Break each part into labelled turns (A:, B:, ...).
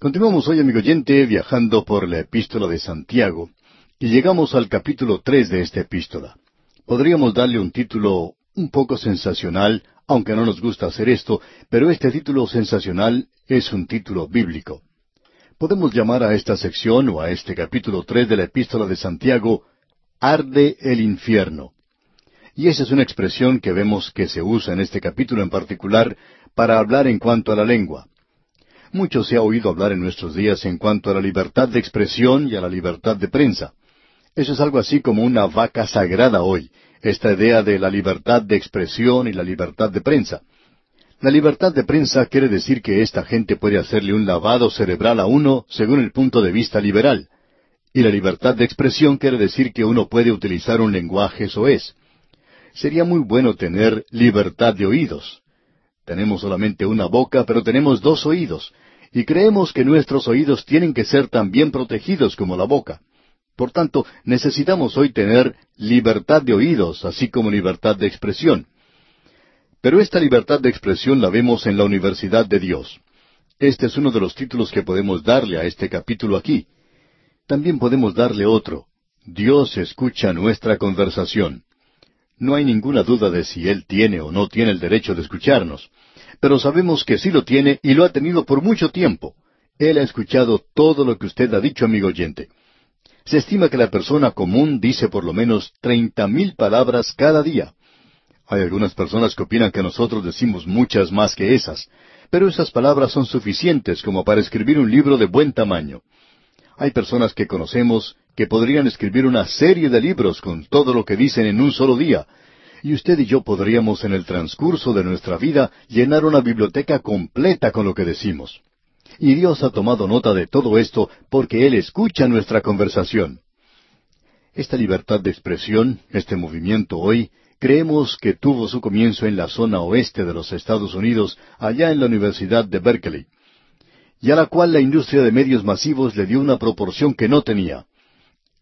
A: Continuamos hoy, amigo oyente, viajando por la epístola de Santiago, y llegamos al capítulo tres de esta epístola. Podríamos darle un título un poco sensacional, aunque no nos gusta hacer esto, pero este título sensacional es un título bíblico. Podemos llamar a esta sección o a este capítulo tres de la epístola de Santiago, Arde el infierno. Y esa es una expresión que vemos que se usa en este capítulo en particular para hablar en cuanto a la lengua. Mucho se ha oído hablar en nuestros días en cuanto a la libertad de expresión y a la libertad de prensa. Eso es algo así como una vaca sagrada hoy, esta idea de la libertad de expresión y la libertad de prensa. La libertad de prensa quiere decir que esta gente puede hacerle un lavado cerebral a uno según el punto de vista liberal. Y la libertad de expresión quiere decir que uno puede utilizar un lenguaje soez. Sería muy bueno tener libertad de oídos. Tenemos solamente una boca, pero tenemos dos oídos, y creemos que nuestros oídos tienen que ser también protegidos como la boca. Por tanto, necesitamos hoy tener libertad de oídos, así como libertad de expresión. Pero esta libertad de expresión la vemos en la universidad de Dios. Este es uno de los títulos que podemos darle a este capítulo aquí. También podemos darle otro. Dios escucha nuestra conversación. No hay ninguna duda de si Él tiene o no tiene el derecho de escucharnos, pero sabemos que sí lo tiene y lo ha tenido por mucho tiempo. Él ha escuchado todo lo que usted ha dicho, amigo oyente. Se estima que la persona común dice por lo menos treinta mil palabras cada día. Hay algunas personas que opinan que nosotros decimos muchas más que esas, pero esas palabras son suficientes como para escribir un libro de buen tamaño. Hay personas que conocemos que podrían escribir una serie de libros con todo lo que dicen en un solo día, y usted y yo podríamos en el transcurso de nuestra vida llenar una biblioteca completa con lo que decimos. Y Dios ha tomado nota de todo esto porque Él escucha nuestra conversación. Esta libertad de expresión, este movimiento hoy, creemos que tuvo su comienzo en la zona oeste de los Estados Unidos, allá en la Universidad de Berkeley, y a la cual la industria de medios masivos le dio una proporción que no tenía.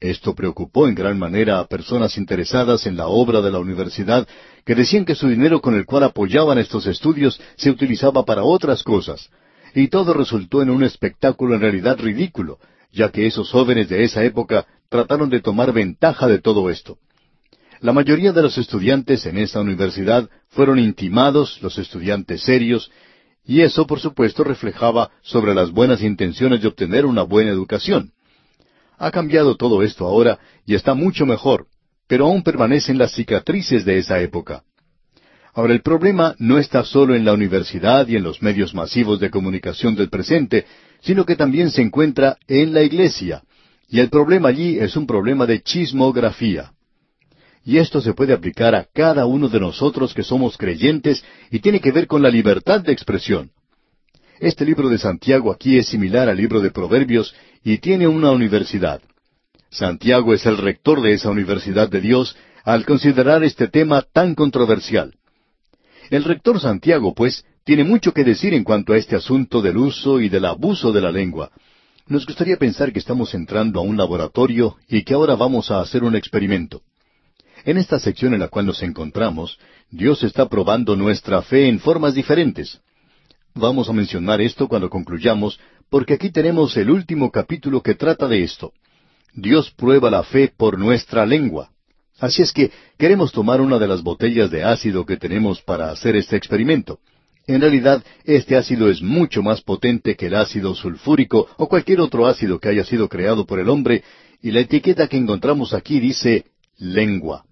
A: Esto preocupó en gran manera a personas interesadas en la obra de la universidad que decían que su dinero con el cual apoyaban estos estudios se utilizaba para otras cosas. Y todo resultó en un espectáculo en realidad ridículo, ya que esos jóvenes de esa época trataron de tomar ventaja de todo esto. La mayoría de los estudiantes en esa universidad fueron intimados, los estudiantes serios, y eso por supuesto reflejaba sobre las buenas intenciones de obtener una buena educación. Ha cambiado todo esto ahora y está mucho mejor, pero aún permanecen las cicatrices de esa época. Ahora el problema no está solo en la universidad y en los medios masivos de comunicación del presente, sino que también se encuentra en la iglesia. Y el problema allí es un problema de chismografía. Y esto se puede aplicar a cada uno de nosotros que somos creyentes y tiene que ver con la libertad de expresión. Este libro de Santiago aquí es similar al libro de Proverbios y tiene una universidad. Santiago es el rector de esa universidad de Dios al considerar este tema tan controversial. El rector Santiago, pues, tiene mucho que decir en cuanto a este asunto del uso y del abuso de la lengua. Nos gustaría pensar que estamos entrando a un laboratorio y que ahora vamos a hacer un experimento. En esta sección en la cual nos encontramos, Dios está probando nuestra fe en formas diferentes. Vamos a mencionar esto cuando concluyamos, porque aquí tenemos el último capítulo que trata de esto. Dios prueba la fe por nuestra lengua. Así es que queremos tomar una de las botellas de ácido que tenemos para hacer este experimento. En realidad, este ácido es mucho más potente que el ácido sulfúrico o cualquier otro ácido que haya sido creado por el hombre, y la etiqueta que encontramos aquí dice lengua.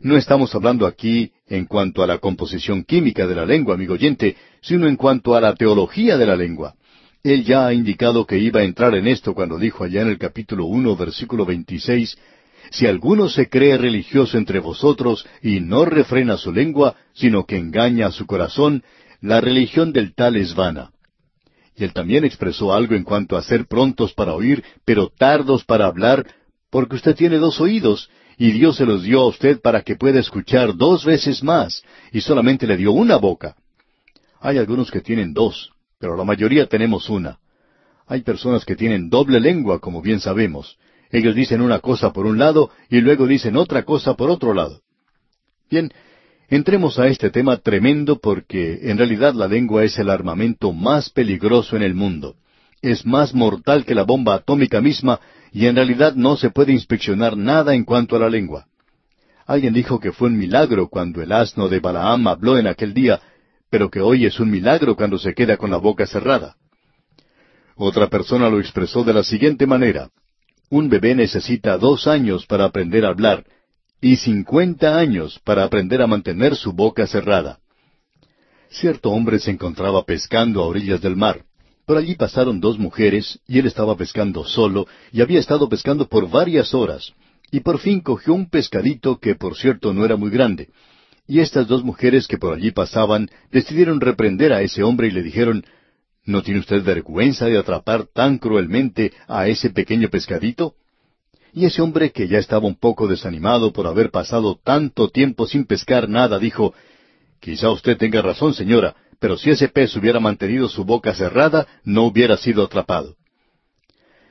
A: No estamos hablando aquí en cuanto a la composición química de la lengua, amigo oyente, sino en cuanto a la teología de la lengua. Él ya ha indicado que iba a entrar en esto cuando dijo allá en el capítulo uno, versículo veintiséis, Si alguno se cree religioso entre vosotros y no refrena su lengua, sino que engaña a su corazón, la religión del tal es vana. Y él también expresó algo en cuanto a ser prontos para oír, pero tardos para hablar, porque usted tiene dos oídos, y Dios se los dio a usted para que pueda escuchar dos veces más, y solamente le dio una boca. Hay algunos que tienen dos, pero la mayoría tenemos una. Hay personas que tienen doble lengua, como bien sabemos. Ellos dicen una cosa por un lado y luego dicen otra cosa por otro lado. Bien, entremos a este tema tremendo porque en realidad la lengua es el armamento más peligroso en el mundo. es más mortal que la bomba atómica misma y en realidad no se puede inspeccionar nada en cuanto a la lengua. Alguien dijo que fue un milagro cuando el asno de Balaam habló en aquel día, pero que hoy es un milagro cuando se queda con la boca cerrada. Otra persona lo expresó de la siguiente manera. Un bebé necesita dos años para aprender a hablar y cincuenta años para aprender a mantener su boca cerrada. Cierto hombre se encontraba pescando a orillas del mar. Por allí pasaron dos mujeres y él estaba pescando solo y había estado pescando por varias horas. Y por fin cogió un pescadito que por cierto no era muy grande. Y estas dos mujeres que por allí pasaban decidieron reprender a ese hombre y le dijeron, ¿No tiene usted vergüenza de atrapar tan cruelmente a ese pequeño pescadito? Y ese hombre, que ya estaba un poco desanimado por haber pasado tanto tiempo sin pescar nada, dijo, Quizá usted tenga razón, señora, pero si ese pez hubiera mantenido su boca cerrada, no hubiera sido atrapado.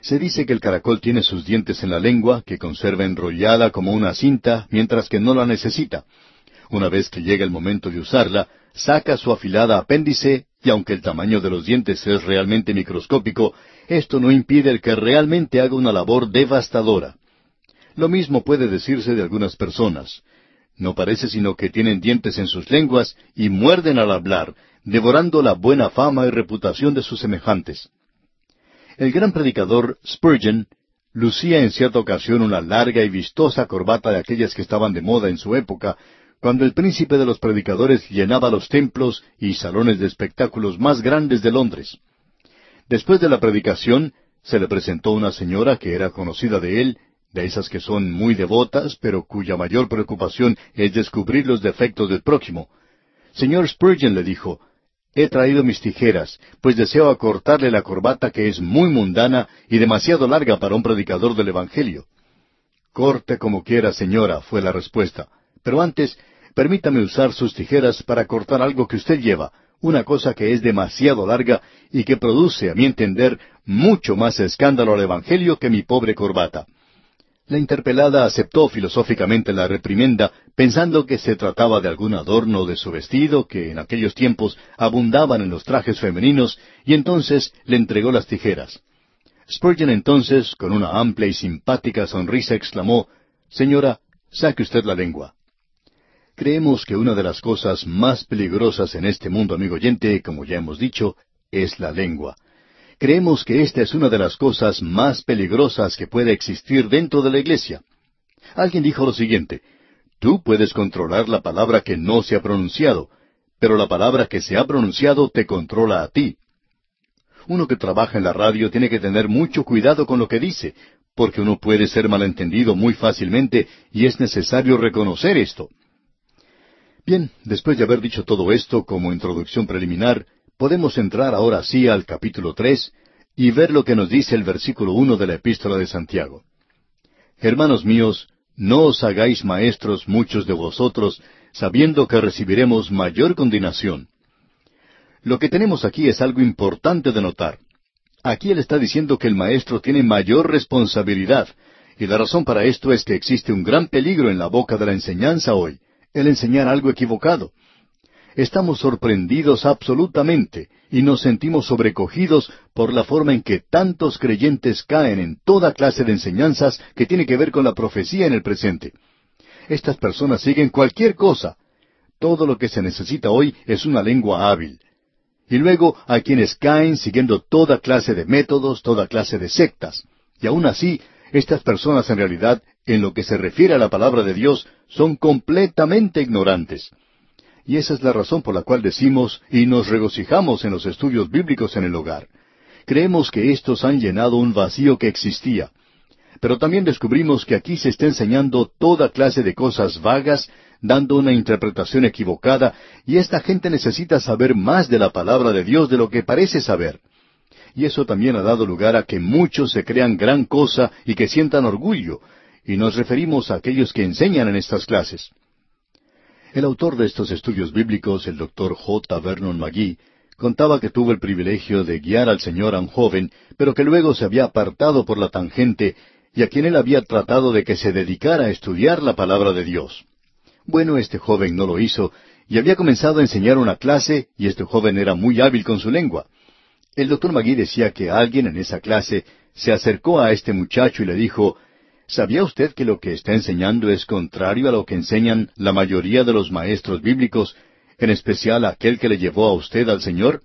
A: Se dice que el caracol tiene sus dientes en la lengua, que conserva enrollada como una cinta, mientras que no la necesita. Una vez que llega el momento de usarla, saca su afilada apéndice, y aunque el tamaño de los dientes es realmente microscópico, esto no impide el que realmente haga una labor devastadora. Lo mismo puede decirse de algunas personas. No parece sino que tienen dientes en sus lenguas y muerden al hablar, devorando la buena fama y reputación de sus semejantes. El gran predicador Spurgeon lucía en cierta ocasión una larga y vistosa corbata de aquellas que estaban de moda en su época, cuando el príncipe de los predicadores llenaba los templos y salones de espectáculos más grandes de Londres. Después de la predicación, se le presentó una señora que era conocida de él de esas que son muy devotas, pero cuya mayor preocupación es descubrir los defectos del próximo. Señor Spurgeon le dijo, He traído mis tijeras, pues deseo acortarle la corbata que es muy mundana y demasiado larga para un predicador del Evangelio. Corte como quiera, señora, fue la respuesta. Pero antes, permítame usar sus tijeras para cortar algo que usted lleva, una cosa que es demasiado larga y que produce, a mi entender, mucho más escándalo al Evangelio que mi pobre corbata. La interpelada aceptó filosóficamente la reprimenda, pensando que se trataba de algún adorno de su vestido que en aquellos tiempos abundaban en los trajes femeninos, y entonces le entregó las tijeras. Spurgeon entonces, con una amplia y simpática sonrisa, exclamó, Señora, saque usted la lengua. Creemos que una de las cosas más peligrosas en este mundo, amigo oyente, como ya hemos dicho, es la lengua. Creemos que esta es una de las cosas más peligrosas que puede existir dentro de la iglesia. Alguien dijo lo siguiente, tú puedes controlar la palabra que no se ha pronunciado, pero la palabra que se ha pronunciado te controla a ti. Uno que trabaja en la radio tiene que tener mucho cuidado con lo que dice, porque uno puede ser malentendido muy fácilmente y es necesario reconocer esto. Bien, después de haber dicho todo esto como introducción preliminar, podemos entrar ahora sí al capítulo tres y ver lo que nos dice el versículo uno de la epístola de Santiago. Hermanos míos, no os hagáis maestros muchos de vosotros, sabiendo que recibiremos mayor condenación. Lo que tenemos aquí es algo importante de notar. Aquí él está diciendo que el maestro tiene mayor responsabilidad, y la razón para esto es que existe un gran peligro en la boca de la enseñanza hoy, el enseñar algo equivocado estamos sorprendidos absolutamente y nos sentimos sobrecogidos por la forma en que tantos creyentes caen en toda clase de enseñanzas que tiene que ver con la profecía en el presente. Estas personas siguen cualquier cosa. Todo lo que se necesita hoy es una lengua hábil. Y luego hay quienes caen siguiendo toda clase de métodos, toda clase de sectas. Y aún así, estas personas en realidad, en lo que se refiere a la palabra de Dios, son completamente ignorantes. Y esa es la razón por la cual decimos y nos regocijamos en los estudios bíblicos en el hogar. Creemos que estos han llenado un vacío que existía. Pero también descubrimos que aquí se está enseñando toda clase de cosas vagas, dando una interpretación equivocada, y esta gente necesita saber más de la palabra de Dios de lo que parece saber. Y eso también ha dado lugar a que muchos se crean gran cosa y que sientan orgullo, y nos referimos a aquellos que enseñan en estas clases. El autor de estos estudios bíblicos, el doctor J. Vernon McGee, contaba que tuvo el privilegio de guiar al Señor a un joven, pero que luego se había apartado por la tangente y a quien él había tratado de que se dedicara a estudiar la palabra de Dios. Bueno, este joven no lo hizo y había comenzado a enseñar una clase y este joven era muy hábil con su lengua. El doctor Magui decía que alguien en esa clase se acercó a este muchacho y le dijo, ¿Sabía usted que lo que está enseñando es contrario a lo que enseñan la mayoría de los maestros bíblicos, en especial aquel que le llevó a usted al Señor?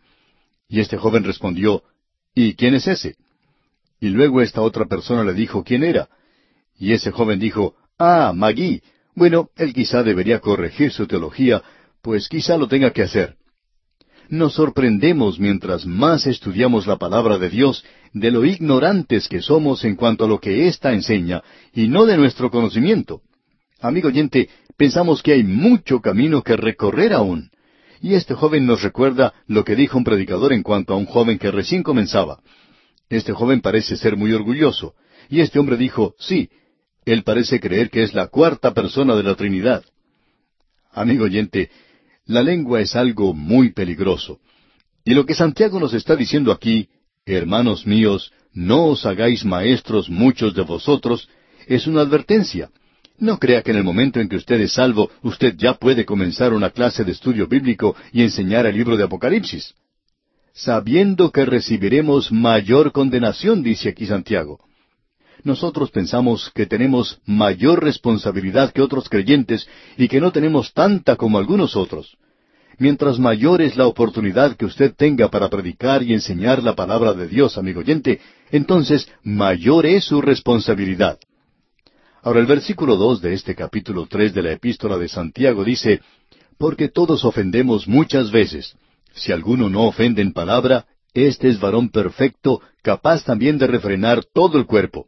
A: Y este joven respondió, ¿Y quién es ese? Y luego esta otra persona le dijo quién era. Y ese joven dijo, Ah, Magui. Bueno, él quizá debería corregir su teología, pues quizá lo tenga que hacer. Nos sorprendemos mientras más estudiamos la palabra de Dios de lo ignorantes que somos en cuanto a lo que ésta enseña y no de nuestro conocimiento. Amigo oyente, pensamos que hay mucho camino que recorrer aún. Y este joven nos recuerda lo que dijo un predicador en cuanto a un joven que recién comenzaba. Este joven parece ser muy orgulloso. Y este hombre dijo, sí, él parece creer que es la cuarta persona de la Trinidad. Amigo oyente, la lengua es algo muy peligroso. Y lo que Santiago nos está diciendo aquí, hermanos míos, no os hagáis maestros muchos de vosotros, es una advertencia. No crea que en el momento en que usted es salvo, usted ya puede comenzar una clase de estudio bíblico y enseñar el libro de Apocalipsis. Sabiendo que recibiremos mayor condenación, dice aquí Santiago nosotros pensamos que tenemos mayor responsabilidad que otros creyentes y que no tenemos tanta como algunos otros. Mientras mayor es la oportunidad que usted tenga para predicar y enseñar la palabra de Dios, amigo oyente, entonces mayor es su responsabilidad. Ahora el versículo dos de este capítulo tres de la epístola de Santiago dice, Porque todos ofendemos muchas veces. Si alguno no ofende en palabra, este es varón perfecto, capaz también de refrenar todo el cuerpo.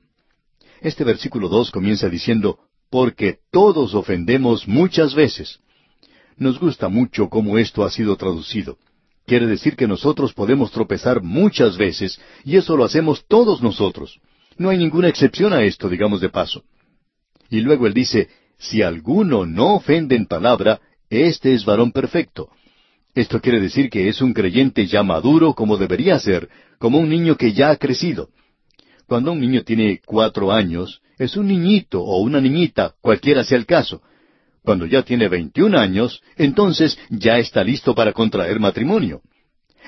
A: Este versículo dos comienza diciendo, porque todos ofendemos muchas veces. Nos gusta mucho cómo esto ha sido traducido. Quiere decir que nosotros podemos tropezar muchas veces, y eso lo hacemos todos nosotros. No hay ninguna excepción a esto, digamos de paso. Y luego él dice, si alguno no ofende en palabra, este es varón perfecto. Esto quiere decir que es un creyente ya maduro como debería ser, como un niño que ya ha crecido. Cuando un niño tiene cuatro años, es un niñito o una niñita, cualquiera sea el caso. Cuando ya tiene veintiún años, entonces ya está listo para contraer matrimonio.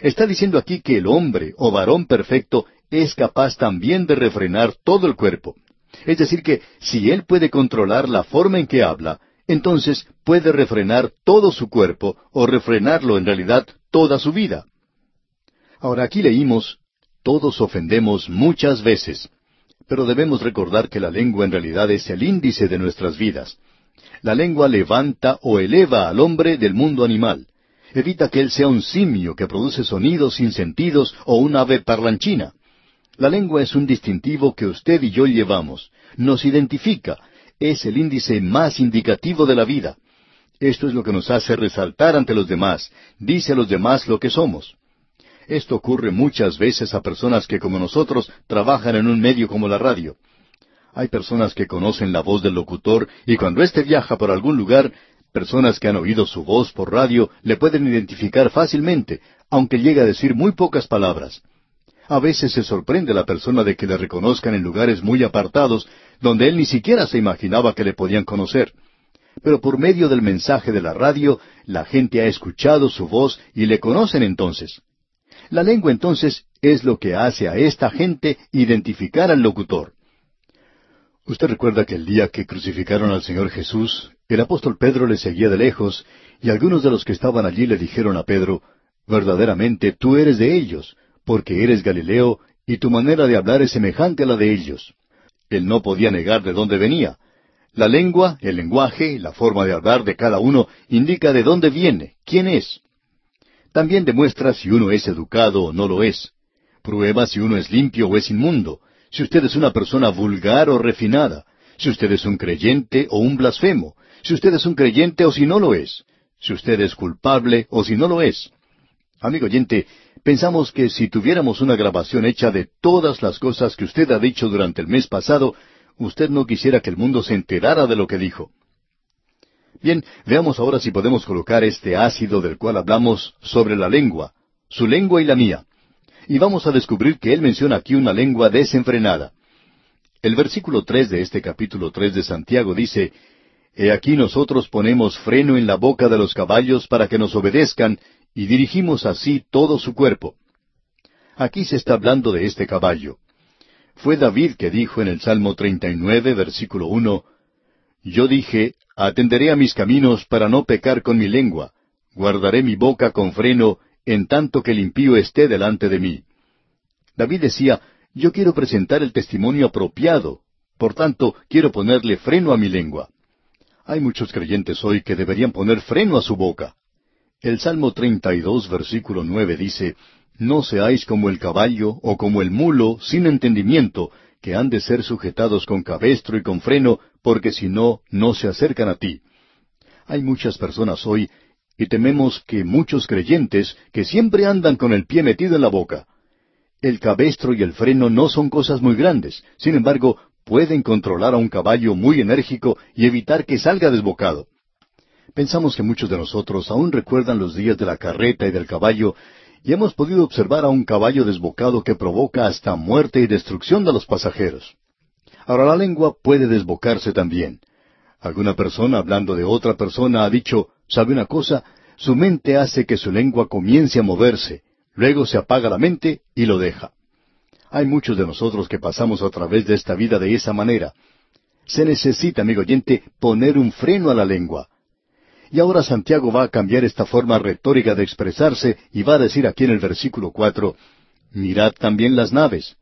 A: Está diciendo aquí que el hombre o varón perfecto es capaz también de refrenar todo el cuerpo. Es decir, que si él puede controlar la forma en que habla, entonces puede refrenar todo su cuerpo o refrenarlo en realidad toda su vida. Ahora aquí leímos todos ofendemos muchas veces, pero debemos recordar que la lengua en realidad es el índice de nuestras vidas. La lengua levanta o eleva al hombre del mundo animal. Evita que él sea un simio que produce sonidos sin sentidos o un ave parlanchina. La lengua es un distintivo que usted y yo llevamos. Nos identifica. Es el índice más indicativo de la vida. Esto es lo que nos hace resaltar ante los demás. Dice a los demás lo que somos. Esto ocurre muchas veces a personas que como nosotros trabajan en un medio como la radio. Hay personas que conocen la voz del locutor y cuando éste viaja por algún lugar, personas que han oído su voz por radio le pueden identificar fácilmente, aunque llegue a decir muy pocas palabras. A veces se sorprende la persona de que le reconozcan en lugares muy apartados, donde él ni siquiera se imaginaba que le podían conocer. Pero por medio del mensaje de la radio, la gente ha escuchado su voz y le conocen entonces. La lengua entonces es lo que hace a esta gente identificar al locutor. Usted recuerda que el día que crucificaron al Señor Jesús, el apóstol Pedro le seguía de lejos, y algunos de los que estaban allí le dijeron a Pedro, verdaderamente tú eres de ellos, porque eres Galileo, y tu manera de hablar es semejante a la de ellos. Él no podía negar de dónde venía. La lengua, el lenguaje, la forma de hablar de cada uno indica de dónde viene, quién es. También demuestra si uno es educado o no lo es. Prueba si uno es limpio o es inmundo, si usted es una persona vulgar o refinada, si usted es un creyente o un blasfemo, si usted es un creyente o si no lo es, si usted es culpable o si no lo es. Amigo oyente, pensamos que si tuviéramos una grabación hecha de todas las cosas que usted ha dicho durante el mes pasado, usted no quisiera que el mundo se enterara de lo que dijo. Bien, veamos ahora si podemos colocar este ácido del cual hablamos sobre la lengua, su lengua y la mía. Y vamos a descubrir que él menciona aquí una lengua desenfrenada. El versículo tres de este capítulo tres de Santiago dice, He aquí nosotros ponemos freno en la boca de los caballos para que nos obedezcan, y dirigimos así todo su cuerpo. Aquí se está hablando de este caballo. Fue David que dijo en el Salmo 39, versículo 1, Yo dije, atenderé a mis caminos para no pecar con mi lengua, guardaré mi boca con freno, en tanto que el impío esté delante de mí. David decía, yo quiero presentar el testimonio apropiado, por tanto quiero ponerle freno a mi lengua. Hay muchos creyentes hoy que deberían poner freno a su boca. El Salmo 32, versículo 9 dice, No seáis como el caballo o como el mulo sin entendimiento, que han de ser sujetados con cabestro y con freno, porque si no, no se acercan a ti. Hay muchas personas hoy, y tememos que muchos creyentes, que siempre andan con el pie metido en la boca. El cabestro y el freno no son cosas muy grandes, sin embargo, pueden controlar a un caballo muy enérgico y evitar que salga desbocado. Pensamos que muchos de nosotros aún recuerdan los días de la carreta y del caballo, y hemos podido observar a un caballo desbocado que provoca hasta muerte y destrucción de los pasajeros. Ahora la lengua puede desbocarse también. Alguna persona hablando de otra persona ha dicho, ¿sabe una cosa? Su mente hace que su lengua comience a moverse, luego se apaga la mente y lo deja. Hay muchos de nosotros que pasamos a través de esta vida de esa manera. Se necesita, amigo oyente, poner un freno a la lengua. Y ahora Santiago va a cambiar esta forma retórica de expresarse y va a decir aquí en el versículo cuatro, Mirad también las naves,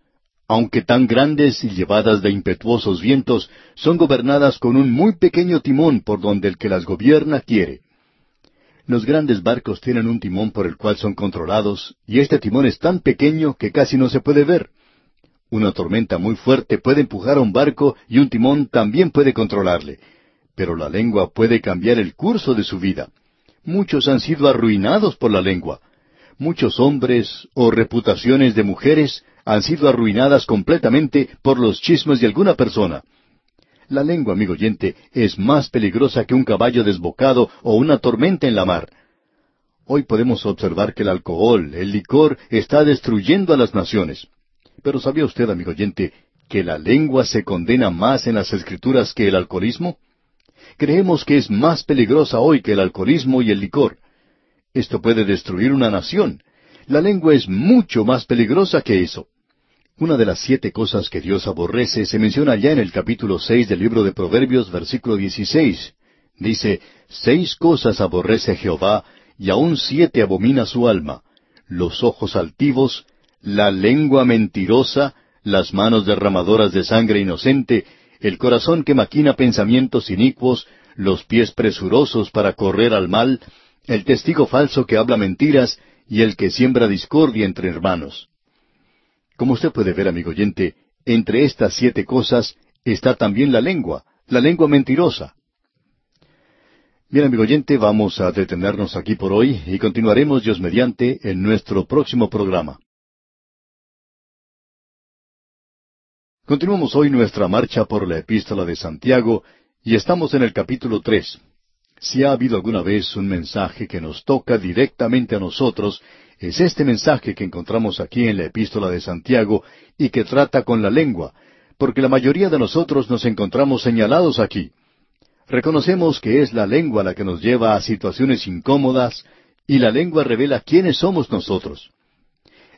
A: aunque tan grandes y llevadas de impetuosos vientos, son gobernadas con un muy pequeño timón por donde el que las gobierna quiere. Los grandes barcos tienen un timón por el cual son controlados, y este timón es tan pequeño que casi no se puede ver. Una tormenta muy fuerte puede empujar a un barco y un timón también puede controlarle, pero la lengua puede cambiar el curso de su vida. Muchos han sido arruinados por la lengua. Muchos hombres o reputaciones de mujeres han sido arruinadas completamente por los chismes de alguna persona. La lengua, amigo oyente, es más peligrosa que un caballo desbocado o una tormenta en la mar. Hoy podemos observar que el alcohol, el licor, está destruyendo a las naciones. Pero ¿sabía usted, amigo oyente, que la lengua se condena más en las escrituras que el alcoholismo? Creemos que es más peligrosa hoy que el alcoholismo y el licor. Esto puede destruir una nación. La lengua es mucho más peligrosa que eso. Una de las siete cosas que Dios aborrece se menciona ya en el capítulo seis del libro de Proverbios, versículo dieciséis. Dice, Seis cosas aborrece Jehová, y aun siete abomina su alma, los ojos altivos, la lengua mentirosa, las manos derramadoras de sangre inocente, el corazón que maquina pensamientos inicuos, los pies presurosos para correr al mal, el testigo falso que habla mentiras y el que siembra discordia entre hermanos. Como usted puede ver, amigo oyente, entre estas siete cosas está también la lengua, la lengua mentirosa. Bien, amigo oyente, vamos a detenernos aquí por hoy y continuaremos Dios mediante en nuestro próximo programa. Continuamos hoy nuestra marcha por la epístola de Santiago y estamos en el capítulo tres. Si ha habido alguna vez un mensaje que nos toca directamente a nosotros, es este mensaje que encontramos aquí en la epístola de Santiago y que trata con la lengua, porque la mayoría de nosotros nos encontramos señalados aquí. Reconocemos que es la lengua la que nos lleva a situaciones incómodas y la lengua revela quiénes somos nosotros.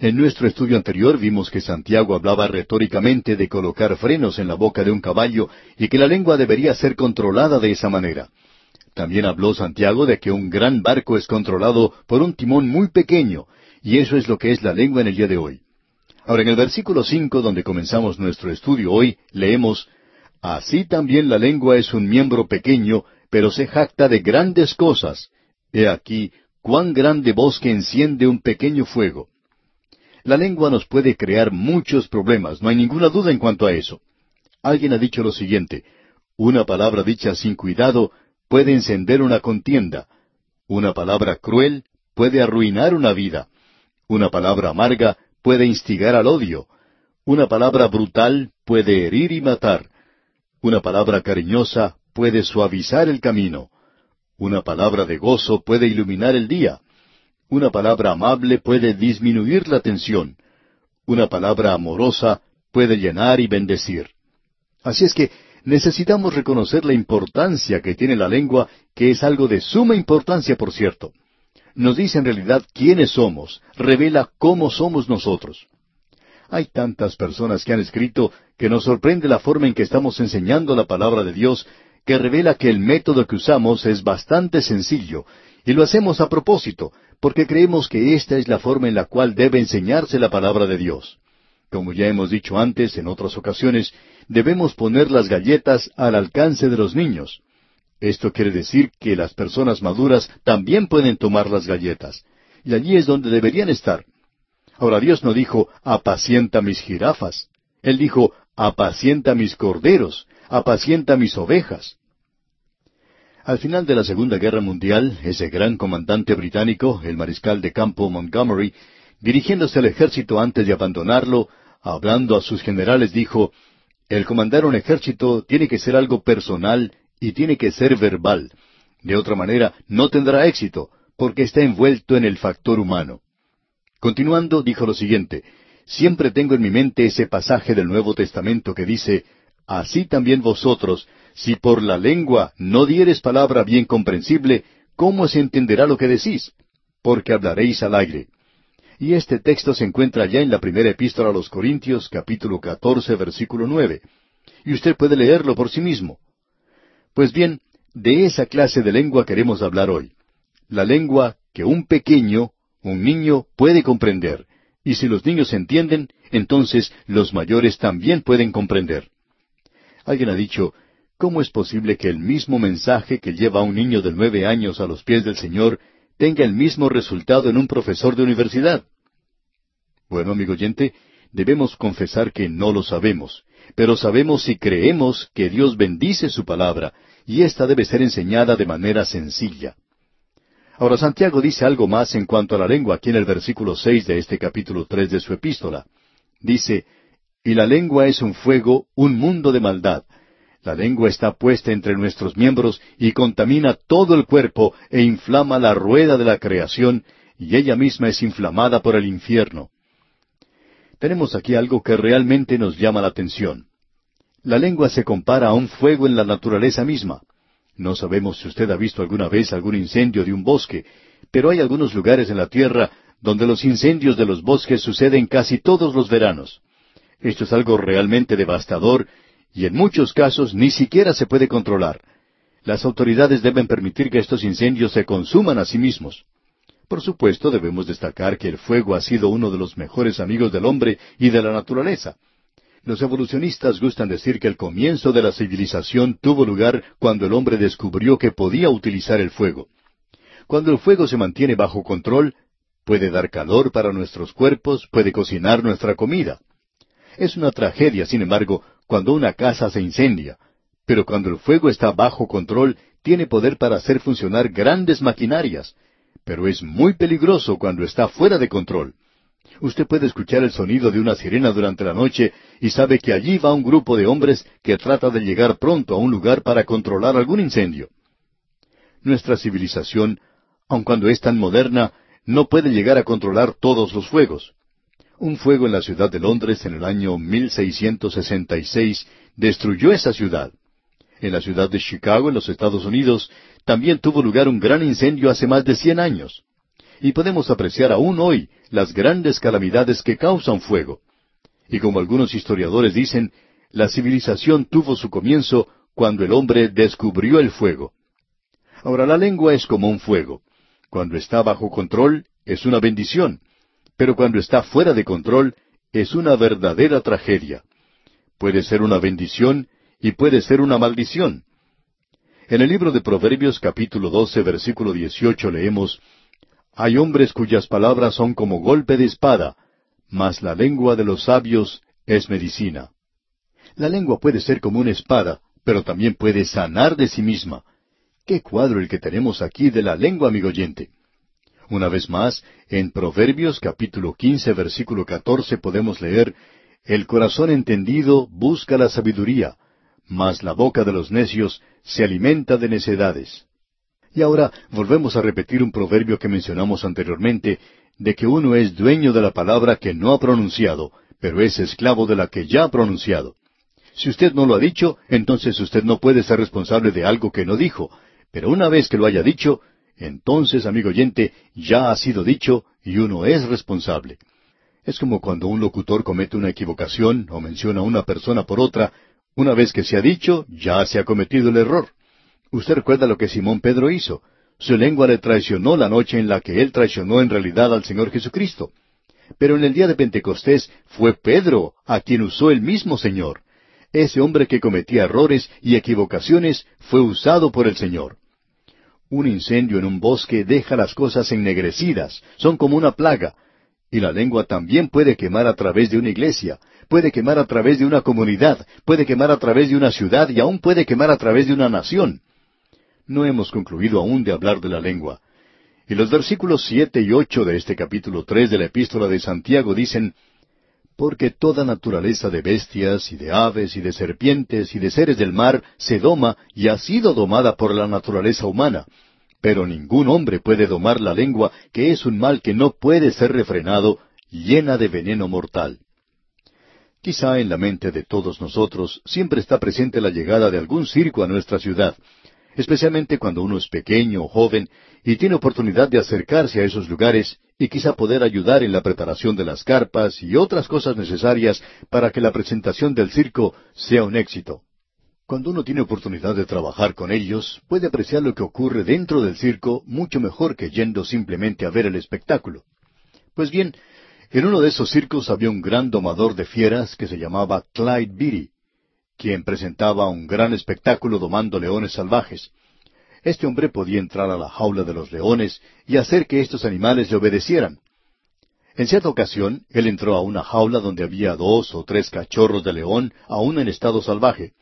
A: En nuestro estudio anterior vimos que Santiago hablaba retóricamente de colocar frenos en la boca de un caballo y que la lengua debería ser controlada de esa manera. También habló Santiago de que un gran barco es controlado por un timón muy pequeño, y eso es lo que es la lengua en el día de hoy. Ahora, en el versículo cinco, donde comenzamos nuestro estudio hoy, leemos Así también la lengua es un miembro pequeño, pero se jacta de grandes cosas. He aquí cuán grande bosque enciende un pequeño fuego. La lengua nos puede crear muchos problemas, no hay ninguna duda en cuanto a eso. Alguien ha dicho lo siguiente, una palabra dicha sin cuidado puede encender una contienda, una palabra cruel puede arruinar una vida, una palabra amarga puede instigar al odio, una palabra brutal puede herir y matar, una palabra cariñosa puede suavizar el camino, una palabra de gozo puede iluminar el día, una palabra amable puede disminuir la tensión. Una palabra amorosa puede llenar y bendecir. Así es que necesitamos reconocer la importancia que tiene la lengua, que es algo de suma importancia, por cierto. nos dice en realidad quiénes somos, revela cómo somos nosotros. Hay tantas personas que han escrito que nos sorprende la forma en que estamos enseñando la palabra de Dios, que revela que el método que usamos es bastante sencillo, y lo hacemos a propósito, porque creemos que esta es la forma en la cual debe enseñarse la palabra de Dios. Como ya hemos dicho antes en otras ocasiones, debemos poner las galletas al alcance de los niños. Esto quiere decir que las personas maduras también pueden tomar las galletas, y allí es donde deberían estar. Ahora Dios no dijo, apacienta mis jirafas. Él dijo, apacienta mis corderos, apacienta mis ovejas. Al final de la Segunda Guerra Mundial, ese gran comandante británico, el mariscal de campo Montgomery, dirigiéndose al ejército antes de abandonarlo, hablando a sus generales, dijo, El comandar un ejército tiene que ser algo personal y tiene que ser verbal. De otra manera, no tendrá éxito, porque está envuelto en el factor humano. Continuando, dijo lo siguiente, Siempre tengo en mi mente ese pasaje del Nuevo Testamento que dice, Así también vosotros, si por la lengua no dieres palabra bien comprensible, ¿cómo se entenderá lo que decís? Porque hablaréis al aire. Y este texto se encuentra ya en la primera epístola a los Corintios, capítulo catorce, versículo nueve. Y usted puede leerlo por sí mismo. Pues bien, de esa clase de lengua queremos hablar hoy. La lengua que un pequeño un niño puede comprender, y si los niños entienden, entonces los mayores también pueden comprender. Alguien ha dicho, ¿cómo es posible que el mismo mensaje que lleva a un niño de nueve años a los pies del Señor tenga el mismo resultado en un profesor de universidad? Bueno, amigo oyente, debemos confesar que no lo sabemos, pero sabemos y creemos que Dios bendice su palabra, y ésta debe ser enseñada de manera sencilla. Ahora Santiago dice algo más en cuanto a la lengua aquí en el versículo seis de este capítulo tres de su epístola. Dice, Y la lengua es un fuego, un mundo de maldad. La lengua está puesta entre nuestros miembros y contamina todo el cuerpo e inflama la rueda de la creación, y ella misma es inflamada por el infierno. Tenemos aquí algo que realmente nos llama la atención. La lengua se compara a un fuego en la naturaleza misma. No sabemos si usted ha visto alguna vez algún incendio de un bosque, pero hay algunos lugares en la tierra donde los incendios de los bosques suceden casi todos los veranos. Esto es algo realmente devastador y en muchos casos ni siquiera se puede controlar. Las autoridades deben permitir que estos incendios se consuman a sí mismos. Por supuesto, debemos destacar que el fuego ha sido uno de los mejores amigos del hombre y de la naturaleza. Los evolucionistas gustan decir que el comienzo de la civilización tuvo lugar cuando el hombre descubrió que podía utilizar el fuego. Cuando el fuego se mantiene bajo control, puede dar calor para nuestros cuerpos, puede cocinar nuestra comida. Es una tragedia, sin embargo, cuando una casa se incendia, pero cuando el fuego está bajo control, tiene poder para hacer funcionar grandes maquinarias, pero es muy peligroso cuando está fuera de control. Usted puede escuchar el sonido de una sirena durante la noche y sabe que allí va un grupo de hombres que trata de llegar pronto a un lugar para controlar algún incendio. Nuestra civilización, aun cuando es tan moderna, no puede llegar a controlar todos los fuegos. Un fuego en la ciudad de Londres en el año 1666 destruyó esa ciudad. En la ciudad de Chicago, en los Estados Unidos, también tuvo lugar un gran incendio hace más de cien años y podemos apreciar aún hoy las grandes calamidades que causan fuego. Y como algunos historiadores dicen, la civilización tuvo su comienzo cuando el hombre descubrió el fuego. Ahora la lengua es como un fuego. Cuando está bajo control es una bendición, pero cuando está fuera de control es una verdadera tragedia. Puede ser una bendición y puede ser una maldición. En el libro de Proverbios capítulo 12 versículo 18 leemos, hay hombres cuyas palabras son como golpe de espada, mas la lengua de los sabios es medicina. La lengua puede ser como una espada, pero también puede sanar de sí misma. Qué cuadro el que tenemos aquí de la lengua, amigo oyente. Una vez más, en Proverbios capítulo quince versículo catorce podemos leer El corazón entendido busca la sabiduría, mas la boca de los necios se alimenta de necedades. Y ahora volvemos a repetir un proverbio que mencionamos anteriormente, de que uno es dueño de la palabra que no ha pronunciado, pero es esclavo de la que ya ha pronunciado. Si usted no lo ha dicho, entonces usted no puede ser responsable de algo que no dijo, pero una vez que lo haya dicho, entonces, amigo oyente, ya ha sido dicho y uno es responsable. Es como cuando un locutor comete una equivocación o menciona a una persona por otra, una vez que se ha dicho, ya se ha cometido el error. Usted recuerda lo que Simón Pedro hizo. Su lengua le traicionó la noche en la que él traicionó en realidad al Señor Jesucristo. Pero en el día de Pentecostés fue Pedro a quien usó el mismo Señor. Ese hombre que cometía errores y equivocaciones fue usado por el Señor. Un incendio en un bosque deja las cosas ennegrecidas, son como una plaga, y la lengua también puede quemar a través de una iglesia, puede quemar a través de una comunidad, puede quemar a través de una ciudad y aún puede quemar a través de una nación. No hemos concluido aún de hablar de la lengua. Y los versículos siete y ocho de este capítulo tres de la epístola de Santiago dicen Porque toda naturaleza de bestias y de aves y de serpientes y de seres del mar se doma y ha sido domada por la naturaleza humana, pero ningún hombre puede domar la lengua, que es un mal que no puede ser refrenado, llena de veneno mortal. Quizá en la mente de todos nosotros siempre está presente la llegada de algún circo a nuestra ciudad, especialmente cuando uno es pequeño o joven y tiene oportunidad de acercarse a esos lugares y quizá poder ayudar en la preparación de las carpas y otras cosas necesarias para que la presentación del circo sea un éxito. Cuando uno tiene oportunidad de trabajar con ellos, puede apreciar lo que ocurre dentro del circo mucho mejor que yendo simplemente a ver el espectáculo. Pues bien, en uno de esos circos había un gran domador de fieras que se llamaba Clyde Beatty, quien presentaba un gran espectáculo domando leones salvajes. Este hombre podía entrar a la jaula de los leones y hacer que estos animales le obedecieran. En cierta ocasión, él entró a una jaula donde había dos o tres cachorros de león aún en estado salvaje.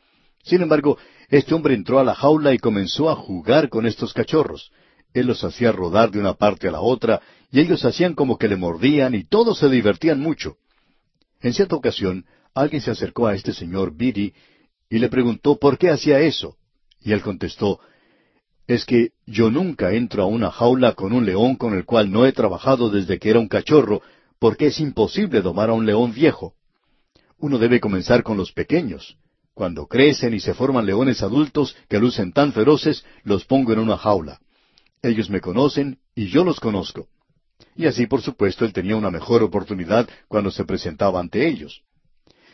A: Sin embargo, este hombre entró a la jaula y comenzó a jugar con estos cachorros. Él los hacía rodar de una parte a la otra, y ellos hacían como que le mordían, y todos se divertían mucho. En cierta ocasión, alguien se acercó a este señor Biddy y le preguntó por qué hacía eso. Y él contestó, es que yo nunca entro a una jaula con un león con el cual no he trabajado desde que era un cachorro, porque es imposible domar a un león viejo. Uno debe comenzar con los pequeños. Cuando crecen y se forman leones adultos que lucen tan feroces, los pongo en una jaula. Ellos me conocen y yo los conozco. Y así, por supuesto, él tenía una mejor oportunidad cuando se presentaba ante ellos.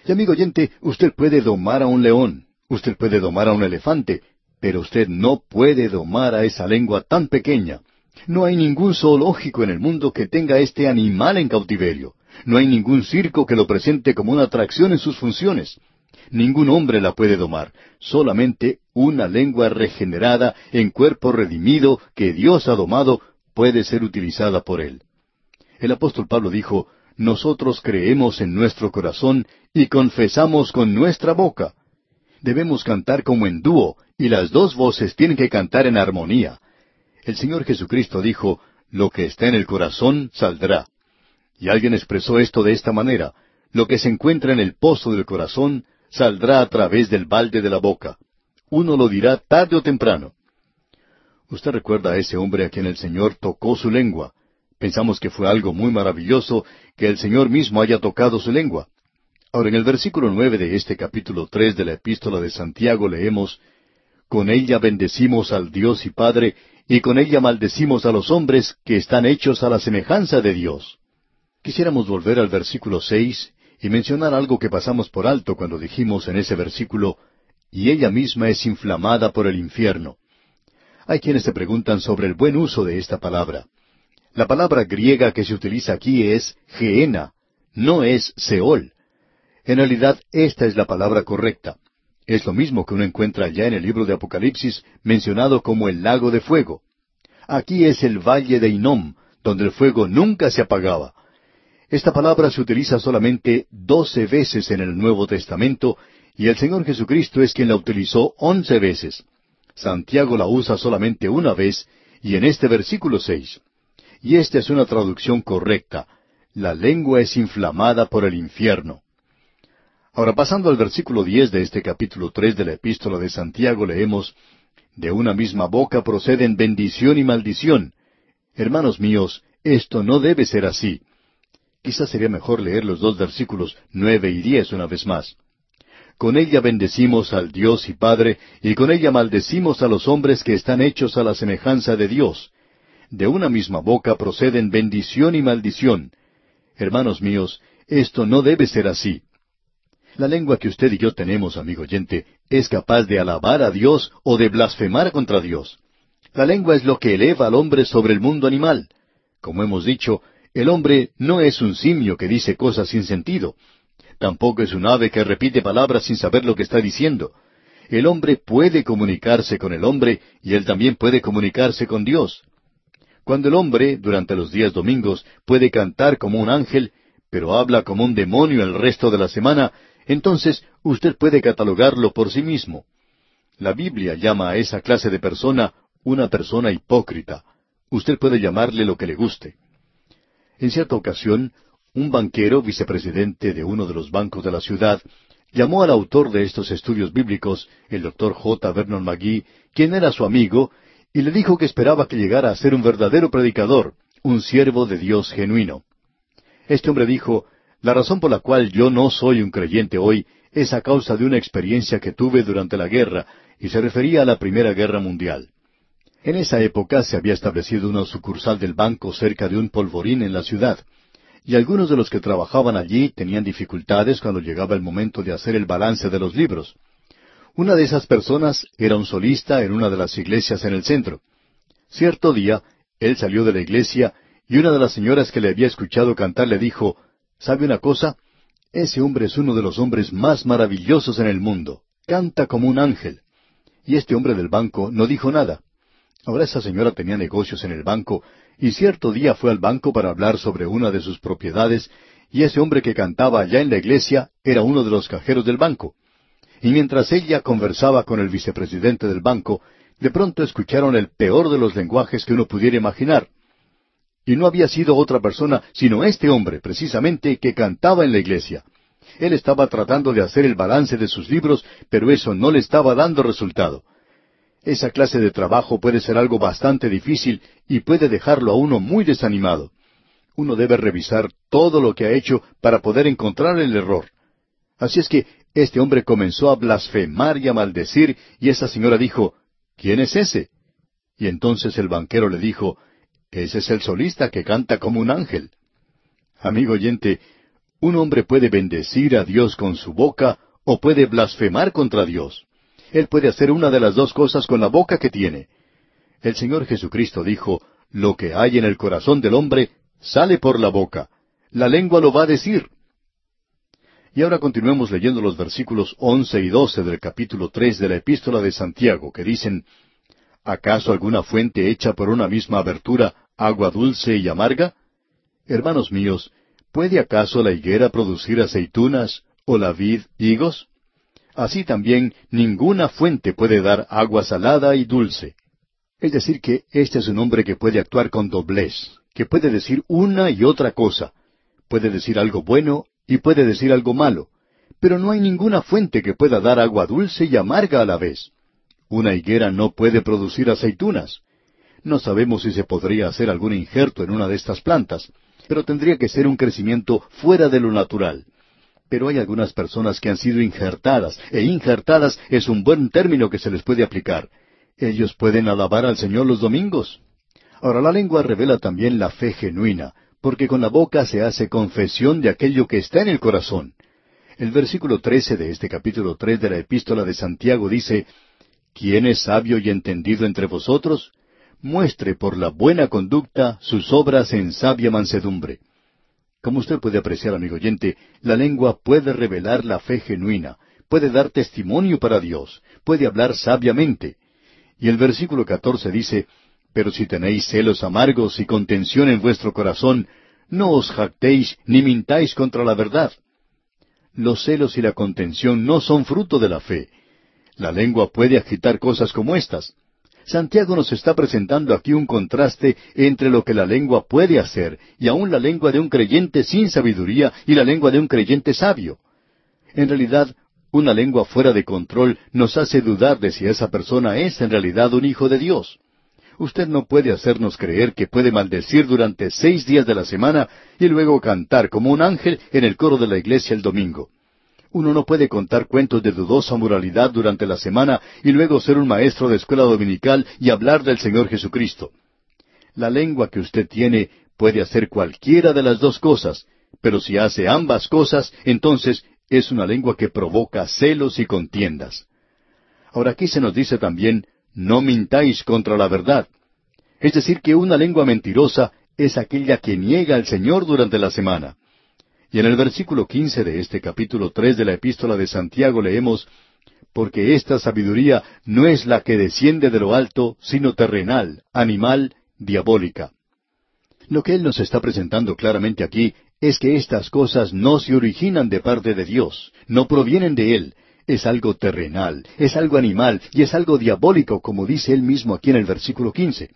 A: Y amigo oyente, usted puede domar a un león, usted puede domar a un elefante, pero usted no puede domar a esa lengua tan pequeña. No hay ningún zoológico en el mundo que tenga este animal en cautiverio. No hay ningún circo que lo presente como una atracción en sus funciones. Ningún hombre la puede domar, solamente una lengua regenerada en cuerpo redimido que Dios ha domado puede ser utilizada por él. El apóstol Pablo dijo, Nosotros creemos en nuestro corazón y confesamos con nuestra boca. Debemos cantar como en dúo, y las dos voces tienen que cantar en armonía. El Señor Jesucristo dijo, Lo que está en el corazón saldrá. Y alguien expresó esto de esta manera, Lo que se encuentra en el pozo del corazón saldrá a través del balde de la boca. Uno lo dirá tarde o temprano. Usted recuerda a ese hombre a quien el Señor tocó su lengua. Pensamos que fue algo muy maravilloso que el Señor mismo haya tocado su lengua. Ahora, en el versículo nueve de este capítulo tres de la epístola de Santiago leemos Con ella bendecimos al Dios y Padre, y con ella maldecimos a los hombres que están hechos a la semejanza de Dios. Quisiéramos volver al versículo seis y mencionar algo que pasamos por alto cuando dijimos en ese versículo, y ella misma es inflamada por el infierno. Hay quienes se preguntan sobre el buen uso de esta palabra. La palabra griega que se utiliza aquí es geena, no es seol. En realidad, esta es la palabra correcta. Es lo mismo que uno encuentra allá en el libro de Apocalipsis, mencionado como el lago de fuego. Aquí es el valle de Inom, donde el fuego nunca se apagaba. Esta palabra se utiliza solamente doce veces en el Nuevo Testamento y el Señor Jesucristo es quien la utilizó once veces. Santiago la usa solamente una vez y en este versículo seis. Y esta es una traducción correcta. La lengua es inflamada por el infierno. Ahora pasando al versículo diez de este capítulo tres de la epístola de Santiago leemos De una misma boca proceden bendición y maldición. Hermanos míos, esto no debe ser así. Quizás sería mejor leer los dos versículos nueve y diez una vez más. Con ella bendecimos al Dios y Padre, y con ella maldecimos a los hombres que están hechos a la semejanza de Dios, de una misma boca proceden bendición y maldición. Hermanos míos, esto no debe ser así. La lengua que usted y yo tenemos, amigo oyente, es capaz de alabar a Dios o de blasfemar contra Dios. La lengua es lo que eleva al hombre sobre el mundo animal. Como hemos dicho, el hombre no es un simio que dice cosas sin sentido. Tampoco es un ave que repite palabras sin saber lo que está diciendo. El hombre puede comunicarse con el hombre y él también puede comunicarse con Dios. Cuando el hombre, durante los días domingos, puede cantar como un ángel, pero habla como un demonio el resto de la semana, entonces usted puede catalogarlo por sí mismo. La Biblia llama a esa clase de persona una persona hipócrita. Usted puede llamarle lo que le guste. En cierta ocasión, un banquero, vicepresidente de uno de los bancos de la ciudad, llamó al autor de estos estudios bíblicos, el doctor J. Vernon McGee, quien era su amigo, y le dijo que esperaba que llegara a ser un verdadero predicador, un siervo de Dios genuino. Este hombre dijo, La razón por la cual yo no soy un creyente hoy es a causa de una experiencia que tuve durante la guerra, y se refería a la Primera Guerra Mundial. En esa época se había establecido una sucursal del banco cerca de un polvorín en la ciudad, y algunos de los que trabajaban allí tenían dificultades cuando llegaba el momento de hacer el balance de los libros. Una de esas personas era un solista en una de las iglesias en el centro. Cierto día, él salió de la iglesia y una de las señoras que le había escuchado cantar le dijo, ¿Sabe una cosa? Ese hombre es uno de los hombres más maravillosos en el mundo. Canta como un ángel. Y este hombre del banco no dijo nada. Ahora esa señora tenía negocios en el banco y cierto día fue al banco para hablar sobre una de sus propiedades y ese hombre que cantaba allá en la iglesia era uno de los cajeros del banco. Y mientras ella conversaba con el vicepresidente del banco, de pronto escucharon el peor de los lenguajes que uno pudiera imaginar. Y no había sido otra persona sino este hombre, precisamente, que cantaba en la iglesia. Él estaba tratando de hacer el balance de sus libros, pero eso no le estaba dando resultado. Esa clase de trabajo puede ser algo bastante difícil y puede dejarlo a uno muy desanimado. Uno debe revisar todo lo que ha hecho para poder encontrar el error. Así es que este hombre comenzó a blasfemar y a maldecir, y esa señora dijo, ¿Quién es ese? Y entonces el banquero le dijo, Ese es el solista que canta como un ángel. Amigo oyente, un hombre puede bendecir a Dios con su boca o puede blasfemar contra Dios. Él puede hacer una de las dos cosas con la boca que tiene. El Señor Jesucristo dijo, Lo que hay en el corazón del hombre sale por la boca. La lengua lo va a decir. Y ahora continuemos leyendo los versículos once y doce del capítulo tres de la epístola de Santiago, que dicen, ¿Acaso alguna fuente hecha por una misma abertura, agua dulce y amarga? Hermanos míos, ¿puede acaso la higuera producir aceitunas o la vid higos? Así también ninguna fuente puede dar agua salada y dulce. Es decir, que este es un hombre que puede actuar con doblez, que puede decir una y otra cosa. Puede decir algo bueno y puede decir algo malo. Pero no hay ninguna fuente que pueda dar agua dulce y amarga a la vez. Una higuera no puede producir aceitunas. No sabemos si se podría hacer algún injerto en una de estas plantas, pero tendría que ser un crecimiento fuera de lo natural. Pero hay algunas personas que han sido injertadas, e injertadas es un buen término que se les puede aplicar. Ellos pueden alabar al Señor los domingos. Ahora la lengua revela también la fe genuina, porque con la boca se hace confesión de aquello que está en el corazón. El versículo trece de este capítulo tres de la epístola de Santiago dice, ¿Quién es sabio y entendido entre vosotros? Muestre por la buena conducta sus obras en sabia mansedumbre. Como usted puede apreciar, amigo oyente, la lengua puede revelar la fe genuina, puede dar testimonio para Dios, puede hablar sabiamente. Y el versículo catorce dice, Pero si tenéis celos amargos y contención en vuestro corazón, no os jactéis ni mintáis contra la verdad. Los celos y la contención no son fruto de la fe. La lengua puede agitar cosas como estas. Santiago nos está presentando aquí un contraste entre lo que la lengua puede hacer y aún la lengua de un creyente sin sabiduría y la lengua de un creyente sabio. En realidad, una lengua fuera de control nos hace dudar de si esa persona es en realidad un hijo de Dios. Usted no puede hacernos creer que puede maldecir durante seis días de la semana y luego cantar como un ángel en el coro de la iglesia el domingo. Uno no puede contar cuentos de dudosa moralidad durante la semana y luego ser un maestro de escuela dominical y hablar del Señor Jesucristo. La lengua que usted tiene puede hacer cualquiera de las dos cosas, pero si hace ambas cosas, entonces es una lengua que provoca celos y contiendas. Ahora aquí se nos dice también, no mintáis contra la verdad. Es decir, que una lengua mentirosa es aquella que niega al Señor durante la semana. Y en el versículo quince de este capítulo tres de la epístola de Santiago leemos, porque esta sabiduría no es la que desciende de lo alto, sino terrenal, animal, diabólica. Lo que Él nos está presentando claramente aquí es que estas cosas no se originan de parte de Dios, no provienen de Él, es algo terrenal, es algo animal y es algo diabólico, como dice Él mismo aquí en el versículo quince.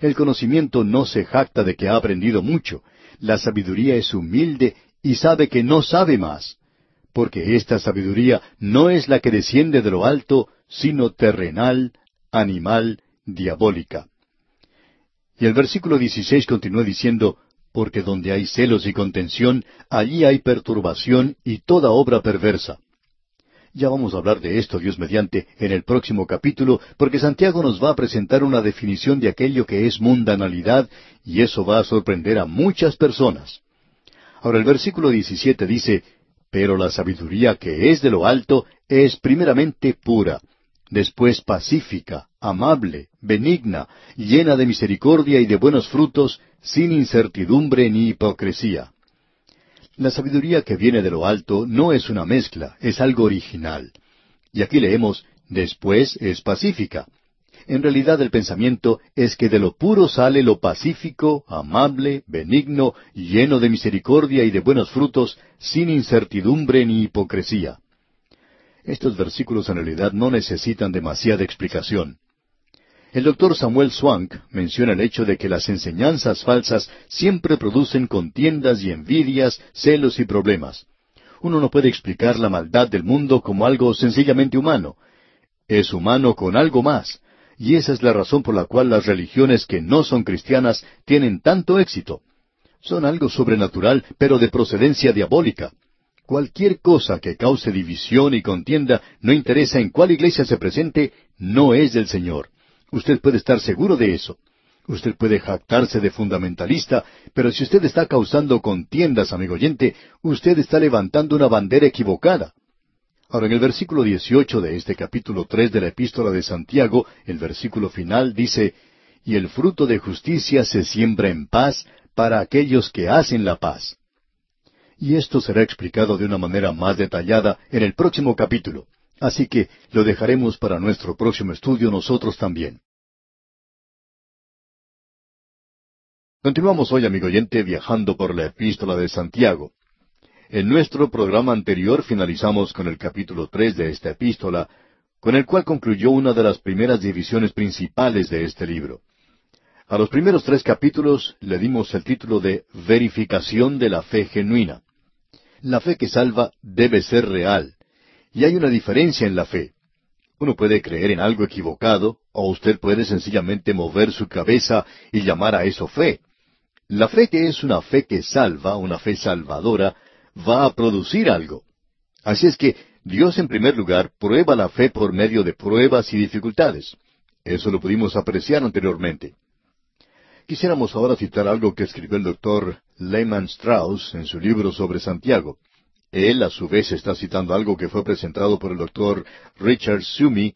A: El conocimiento no se jacta de que ha aprendido mucho, la sabiduría es humilde y sabe que no sabe más porque esta sabiduría no es la que desciende de lo alto, sino terrenal, animal, diabólica. Y el versículo 16 continúa diciendo, porque donde hay celos y contención, allí hay perturbación y toda obra perversa. Ya vamos a hablar de esto, Dios mediante, en el próximo capítulo, porque Santiago nos va a presentar una definición de aquello que es mundanalidad, y eso va a sorprender a muchas personas. Ahora el versículo 17 dice, pero la sabiduría que es de lo alto es primeramente pura, después pacífica, amable, benigna, llena de misericordia y de buenos frutos, sin incertidumbre ni hipocresía. La sabiduría que viene de lo alto no es una mezcla, es algo original. Y aquí leemos, después es pacífica. En realidad el pensamiento es que de lo puro sale lo pacífico, amable, benigno, lleno de misericordia y de buenos frutos, sin incertidumbre ni hipocresía. Estos versículos en realidad no necesitan demasiada explicación. El doctor Samuel Swank menciona el hecho de que las enseñanzas falsas siempre producen contiendas y envidias, celos y problemas. Uno no puede explicar la maldad del mundo como algo sencillamente humano. Es humano con algo más, y esa es la razón por la cual las religiones que no son cristianas tienen tanto éxito. Son algo sobrenatural, pero de procedencia diabólica. Cualquier cosa que cause división y contienda, no interesa en cuál iglesia se presente, no es del Señor. Usted puede estar seguro de eso. Usted puede jactarse de fundamentalista, pero si usted está causando contiendas, amigo oyente, usted está levantando una bandera equivocada. Ahora, en el versículo 18 de este capítulo tres de la epístola de Santiago, el versículo final dice, Y el fruto de justicia se siembra en paz para aquellos que hacen la paz. Y esto será explicado de una manera más detallada en el próximo capítulo. Así que lo dejaremos para nuestro próximo estudio nosotros también. Continuamos hoy, amigo oyente, viajando por la epístola de Santiago. En nuestro programa anterior finalizamos con el capítulo tres de esta epístola, con el cual concluyó una de las primeras divisiones principales de este libro. A los primeros tres capítulos le dimos el título de Verificación de la fe genuina. La fe que salva debe ser real, y hay una diferencia en la fe. Uno puede creer en algo equivocado, o usted puede sencillamente mover su cabeza y llamar a eso fe. La fe que es una fe que salva, una fe salvadora, va a producir algo. Así es que Dios en primer lugar prueba la fe por medio de pruebas y dificultades. Eso lo pudimos apreciar anteriormente. Quisiéramos ahora citar algo que escribió el doctor Lehman Strauss en su libro sobre Santiago. Él, a su vez, está citando algo que fue presentado por el doctor Richard Sumi,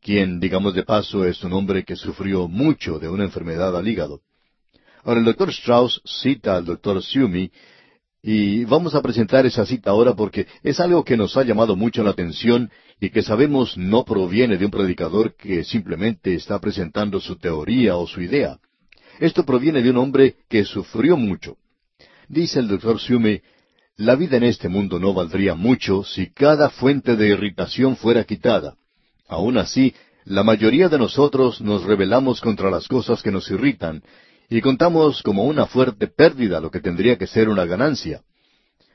A: quien, digamos de paso, es un hombre que sufrió mucho de una enfermedad al hígado. Ahora, el doctor Strauss cita al doctor Sumi y vamos a presentar esa cita ahora porque es algo que nos ha llamado mucho la atención y que sabemos no proviene de un predicador que simplemente está presentando su teoría o su idea. Esto proviene de un hombre que sufrió mucho. Dice el doctor Siume, la vida en este mundo no valdría mucho si cada fuente de irritación fuera quitada. Aun así, la mayoría de nosotros nos rebelamos contra las cosas que nos irritan y contamos como una fuerte pérdida lo que tendría que ser una ganancia.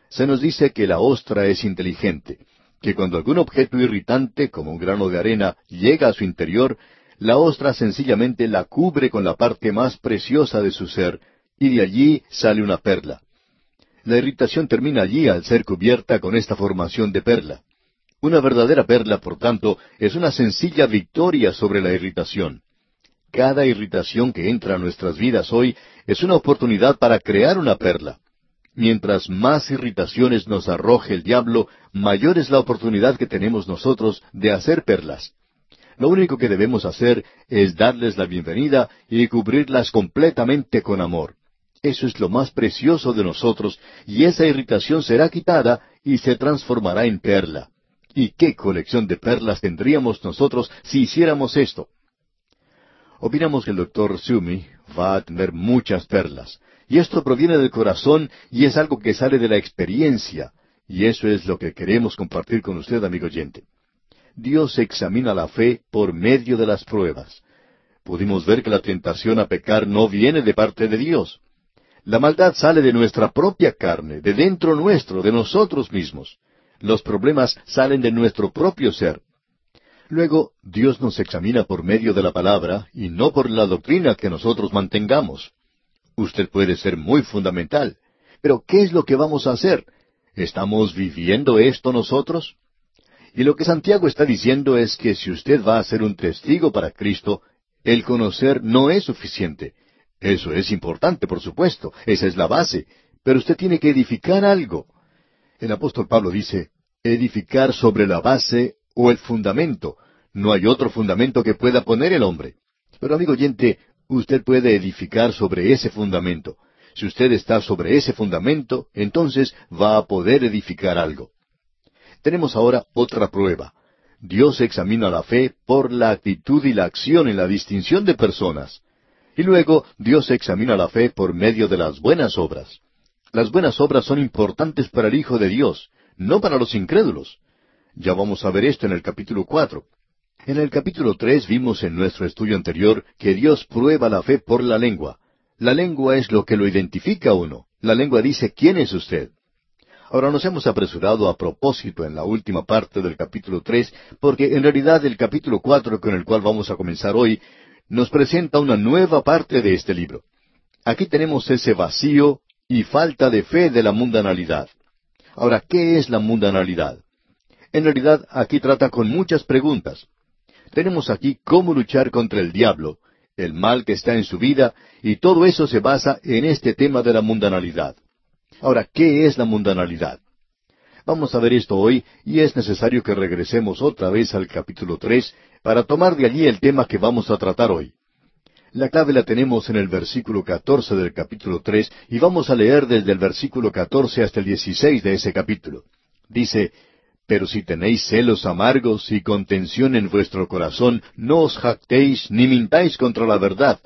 A: Se nos dice que la ostra es inteligente, que cuando algún objeto irritante, como un grano de arena, llega a su interior, la ostra sencillamente la cubre con la parte más preciosa de su ser, y de allí sale una perla. La irritación termina allí al ser cubierta con esta formación de perla. Una verdadera perla, por tanto, es una sencilla victoria sobre la irritación. Cada irritación que entra a nuestras vidas hoy es una oportunidad para crear una perla. Mientras más irritaciones nos arroje el diablo, mayor es la oportunidad que tenemos nosotros de hacer perlas. Lo único que debemos hacer es darles la bienvenida y cubrirlas completamente con amor. Eso es lo más precioso de nosotros, y esa irritación será quitada y se transformará en perla. ¿Y qué colección de perlas tendríamos nosotros si hiciéramos esto? Opinamos que el doctor Sumi va a tener muchas perlas. Y esto proviene del corazón y es algo que sale de la experiencia. Y eso es lo que queremos compartir con usted, amigo oyente. Dios examina la fe por medio de las pruebas. Pudimos ver que la tentación a pecar no viene de parte de Dios. La maldad sale de nuestra propia carne, de dentro nuestro, de nosotros mismos. Los problemas salen de nuestro propio ser. Luego, Dios nos examina por medio de la palabra y no por la doctrina que nosotros mantengamos. Usted puede ser muy fundamental. Pero ¿qué es lo que vamos a hacer? ¿Estamos viviendo esto nosotros? Y lo que Santiago está diciendo es que si usted va a ser un testigo para Cristo, el conocer no es suficiente. Eso es importante, por supuesto, esa es la base, pero usted tiene que edificar algo. El apóstol Pablo dice, edificar sobre la base o el fundamento. No hay otro fundamento que pueda poner el hombre. Pero amigo oyente, usted puede edificar sobre ese fundamento. Si usted está sobre ese fundamento, entonces va a poder edificar algo. Tenemos ahora otra prueba. Dios examina la fe por la actitud y la acción en la distinción de personas. Y luego Dios examina la fe por medio de las buenas obras. Las buenas obras son importantes para el Hijo de Dios, no para los incrédulos. Ya vamos a ver esto en el capítulo cuatro. En el capítulo tres vimos en nuestro estudio anterior que Dios prueba la fe por la lengua. La lengua es lo que lo identifica a uno. La lengua dice quién es usted. Ahora nos hemos apresurado a propósito en la última parte del capítulo tres, porque en realidad el capítulo cuatro con el cual vamos a comenzar hoy nos presenta una nueva parte de este libro. Aquí tenemos ese vacío y falta de fe de la mundanalidad. Ahora, ¿qué es la mundanalidad? En realidad, aquí trata con muchas preguntas. Tenemos aquí cómo luchar contra el diablo, el mal que está en su vida, y todo eso se basa en este tema de la mundanalidad. Ahora, ¿qué es la mundanalidad? Vamos a ver esto hoy y es necesario que regresemos otra vez al capítulo tres para tomar de allí el tema que vamos a tratar hoy. La clave la tenemos en el versículo catorce del capítulo tres y vamos a leer desde el versículo catorce hasta el dieciséis de ese capítulo. Dice, pero si tenéis celos amargos y contención en vuestro corazón, no os jactéis ni mintáis contra la verdad,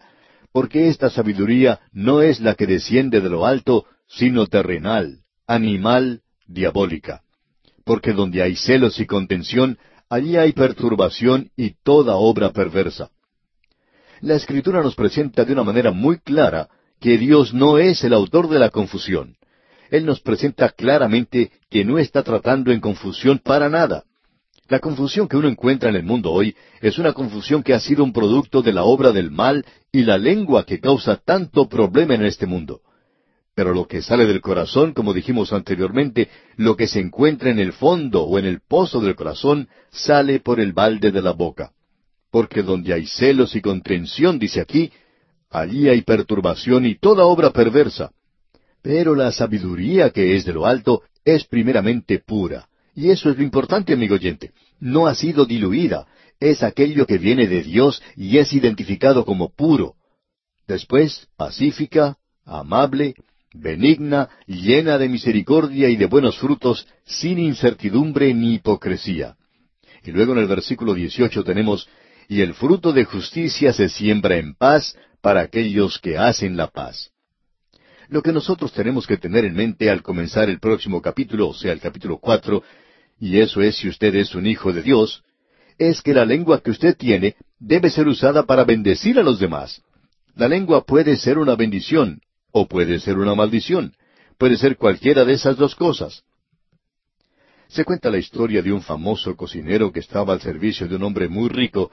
A: porque esta sabiduría no es la que desciende de lo alto, sino terrenal, animal, diabólica. Porque donde hay celos y contención, allí hay perturbación y toda obra perversa. La Escritura nos presenta de una manera muy clara que Dios no es el autor de la confusión. Él nos presenta claramente que no está tratando en confusión para nada. La confusión que uno encuentra en el mundo hoy es una confusión que ha sido un producto de la obra del mal y la lengua que causa tanto problema en este mundo. Pero lo que sale del corazón, como dijimos anteriormente, lo que se encuentra en el fondo o en el pozo del corazón, sale por el balde de la boca. Porque donde hay celos y contención, dice aquí, allí hay perturbación y toda obra perversa. Pero la sabiduría que es de lo alto es primeramente pura. Y eso es lo importante, amigo oyente. No ha sido diluida. Es aquello que viene de Dios y es identificado como puro. Después, pacífica, amable, benigna, llena de misericordia y de buenos frutos, sin incertidumbre ni hipocresía. Y luego en el versículo 18 tenemos, y el fruto de justicia se siembra en paz para aquellos que hacen la paz. Lo que nosotros tenemos que tener en mente al comenzar el próximo capítulo, o sea, el capítulo cuatro, y eso es si usted es un hijo de Dios, es que la lengua que usted tiene debe ser usada para bendecir a los demás. La lengua puede ser una bendición o puede ser una maldición. Puede ser cualquiera de esas dos cosas. Se cuenta la historia de un famoso cocinero que estaba al servicio de un hombre muy rico,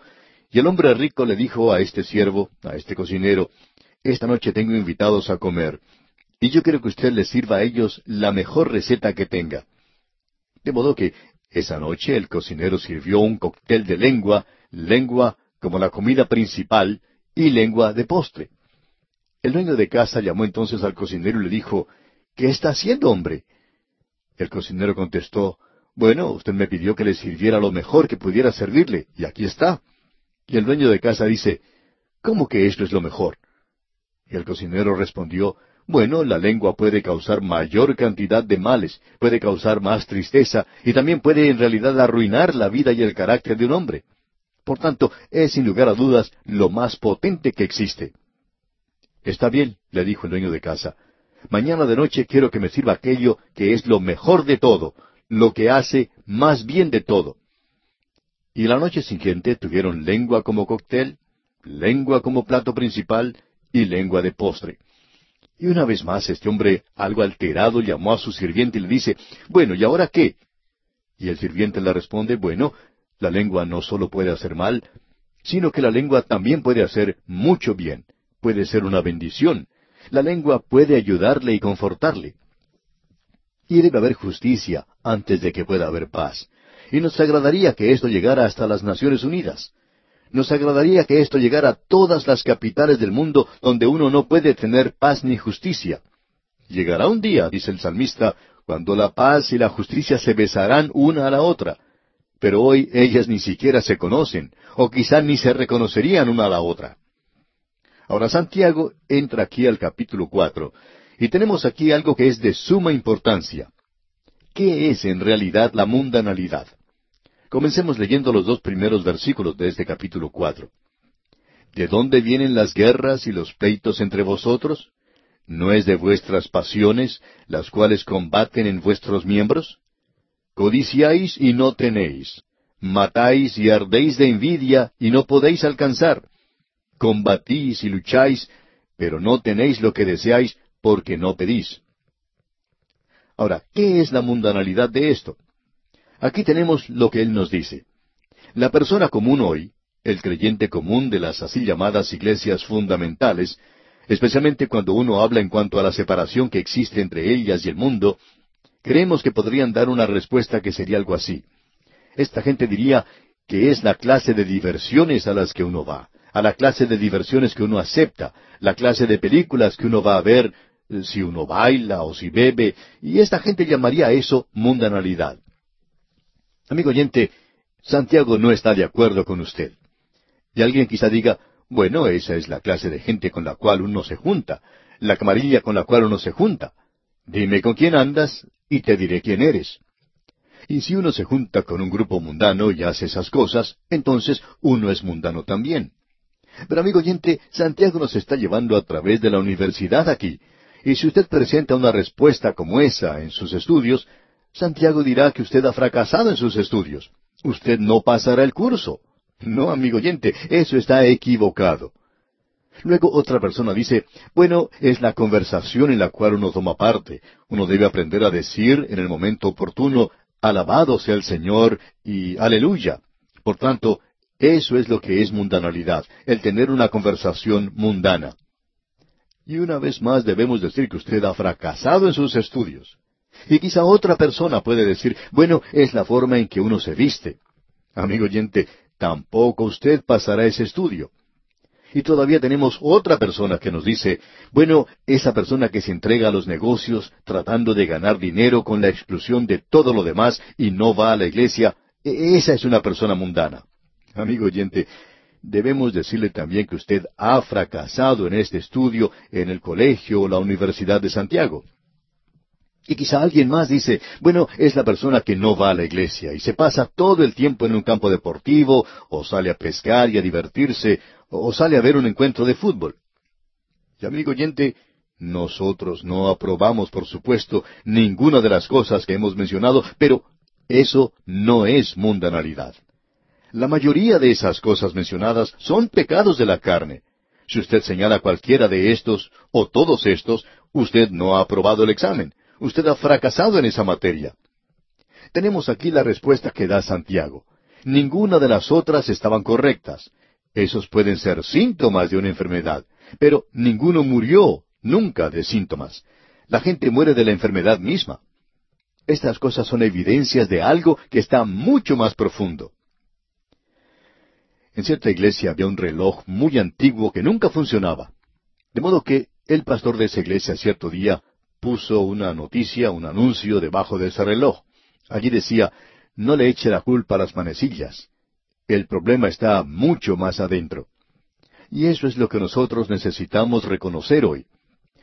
A: y el hombre rico le dijo a este siervo, a este cocinero, Esta noche tengo invitados a comer, y yo quiero que usted les sirva a ellos la mejor receta que tenga. De modo que esa noche el cocinero sirvió un cóctel de lengua, lengua como la comida principal, y lengua de postre. El dueño de casa llamó entonces al cocinero y le dijo, ¿Qué está haciendo, hombre? El cocinero contestó, Bueno, usted me pidió que le sirviera lo mejor que pudiera servirle, y aquí está. Y el dueño de casa dice, ¿Cómo que esto es lo mejor? Y el cocinero respondió, Bueno, la lengua puede causar mayor cantidad de males, puede causar más tristeza, y también puede en realidad arruinar la vida y el carácter de un hombre. Por tanto, es sin lugar a dudas lo más potente que existe. Está bien, le dijo el dueño de casa. Mañana de noche quiero que me sirva aquello que es lo mejor de todo, lo que hace más bien de todo. Y la noche siguiente tuvieron lengua como cóctel, lengua como plato principal y lengua de postre. Y una vez más este hombre, algo alterado, llamó a su sirviente y le dice, Bueno, ¿y ahora qué? Y el sirviente le responde, Bueno, la lengua no solo puede hacer mal, sino que la lengua también puede hacer mucho bien puede ser una bendición. La lengua puede ayudarle y confortarle. Y debe haber justicia antes de que pueda haber paz. Y nos agradaría que esto llegara hasta las Naciones Unidas. Nos agradaría que esto llegara a todas las capitales del mundo donde uno no puede tener paz ni justicia. Llegará un día, dice el salmista, cuando la paz y la justicia se besarán una a la otra. Pero hoy ellas ni siquiera se conocen, o quizá ni se reconocerían una a la otra. Ahora Santiago entra aquí al capítulo cuatro, y tenemos aquí algo que es de suma importancia. ¿Qué es en realidad la mundanalidad? Comencemos leyendo los dos primeros versículos de este capítulo cuatro. ¿De dónde vienen las guerras y los pleitos entre vosotros? ¿No es de vuestras pasiones, las cuales combaten en vuestros miembros? Codiciáis y no tenéis. Matáis y ardéis de envidia y no podéis alcanzar combatís y lucháis, pero no tenéis lo que deseáis porque no pedís. Ahora, ¿qué es la mundanalidad de esto? Aquí tenemos lo que él nos dice. La persona común hoy, el creyente común de las así llamadas iglesias fundamentales, especialmente cuando uno habla en cuanto a la separación que existe entre ellas y el mundo, creemos que podrían dar una respuesta que sería algo así. Esta gente diría que es la clase de diversiones a las que uno va a la clase de diversiones que uno acepta, la clase de películas que uno va a ver, eh, si uno baila o si bebe, y esta gente llamaría a eso mundanalidad. Amigo oyente, Santiago no está de acuerdo con usted. Y alguien quizá diga, bueno, esa es la clase de gente con la cual uno se junta, la camarilla con la cual uno se junta. Dime con quién andas y te diré quién eres. Y si uno se junta con un grupo mundano y hace esas cosas, entonces uno es mundano también. Pero amigo oyente, Santiago nos está llevando a través de la universidad aquí. Y si usted presenta una respuesta como esa en sus estudios, Santiago dirá que usted ha fracasado en sus estudios. Usted no pasará el curso. No, amigo oyente, eso está equivocado. Luego otra persona dice, bueno, es la conversación en la cual uno toma parte. Uno debe aprender a decir en el momento oportuno, alabado sea el Señor y aleluya. Por tanto, eso es lo que es mundanalidad, el tener una conversación mundana. Y una vez más debemos decir que usted ha fracasado en sus estudios. Y quizá otra persona puede decir, bueno, es la forma en que uno se viste. Amigo oyente, tampoco usted pasará ese estudio. Y todavía tenemos otra persona que nos dice, bueno, esa persona que se entrega a los negocios tratando de ganar dinero con la exclusión de todo lo demás y no va a la iglesia, e-, esa es una persona mundana. Amigo oyente, debemos decirle también que usted ha fracasado en este estudio en el colegio o la Universidad de Santiago. Y quizá alguien más dice, bueno, es la persona que no va a la iglesia y se pasa todo el tiempo en un campo deportivo, o sale a pescar y a divertirse, o sale a ver un encuentro de fútbol. Y amigo oyente, nosotros no aprobamos, por supuesto, ninguna de las cosas que hemos mencionado, pero eso no es mundanalidad. La mayoría de esas cosas mencionadas son pecados de la carne. Si usted señala cualquiera de estos o todos estos, usted no ha aprobado el examen. Usted ha fracasado en esa materia. Tenemos aquí la respuesta que da Santiago. Ninguna de las otras estaban correctas. Esos pueden ser síntomas de una enfermedad, pero ninguno murió nunca de síntomas. La gente muere de la enfermedad misma. Estas cosas son evidencias de algo que está mucho más profundo. En cierta iglesia había un reloj muy antiguo que nunca funcionaba. De modo que el pastor de esa iglesia cierto día puso una noticia, un anuncio debajo de ese reloj. Allí decía, no le eche la culpa a las manecillas. El problema está mucho más adentro. Y eso es lo que nosotros necesitamos reconocer hoy.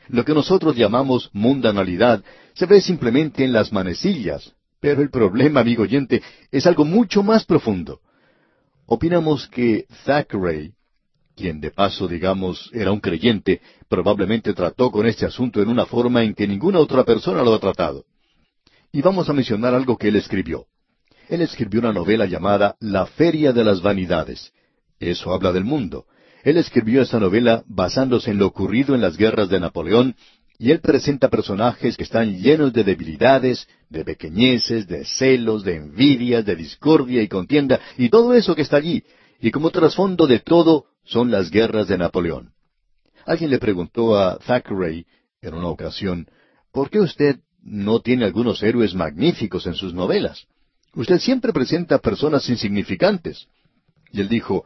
A: Lo que nosotros llamamos mundanalidad se ve simplemente en las manecillas, pero el problema, amigo oyente, es algo mucho más profundo. Opinamos que Thackeray, quien de paso, digamos, era un creyente, probablemente trató con este asunto en una forma en que ninguna otra persona lo ha tratado. Y vamos a mencionar algo que él escribió. Él escribió una novela llamada La Feria de las Vanidades. Eso habla del mundo. Él escribió esa novela basándose en lo ocurrido en las guerras de Napoleón, y él presenta personajes que están llenos de debilidades, de pequeñeces, de celos, de envidias, de discordia y contienda, y todo eso que está allí. Y como trasfondo de todo son las guerras de Napoleón. Alguien le preguntó a Thackeray en una ocasión, ¿por qué usted no tiene algunos héroes magníficos en sus novelas? Usted siempre presenta personas insignificantes. Y él dijo,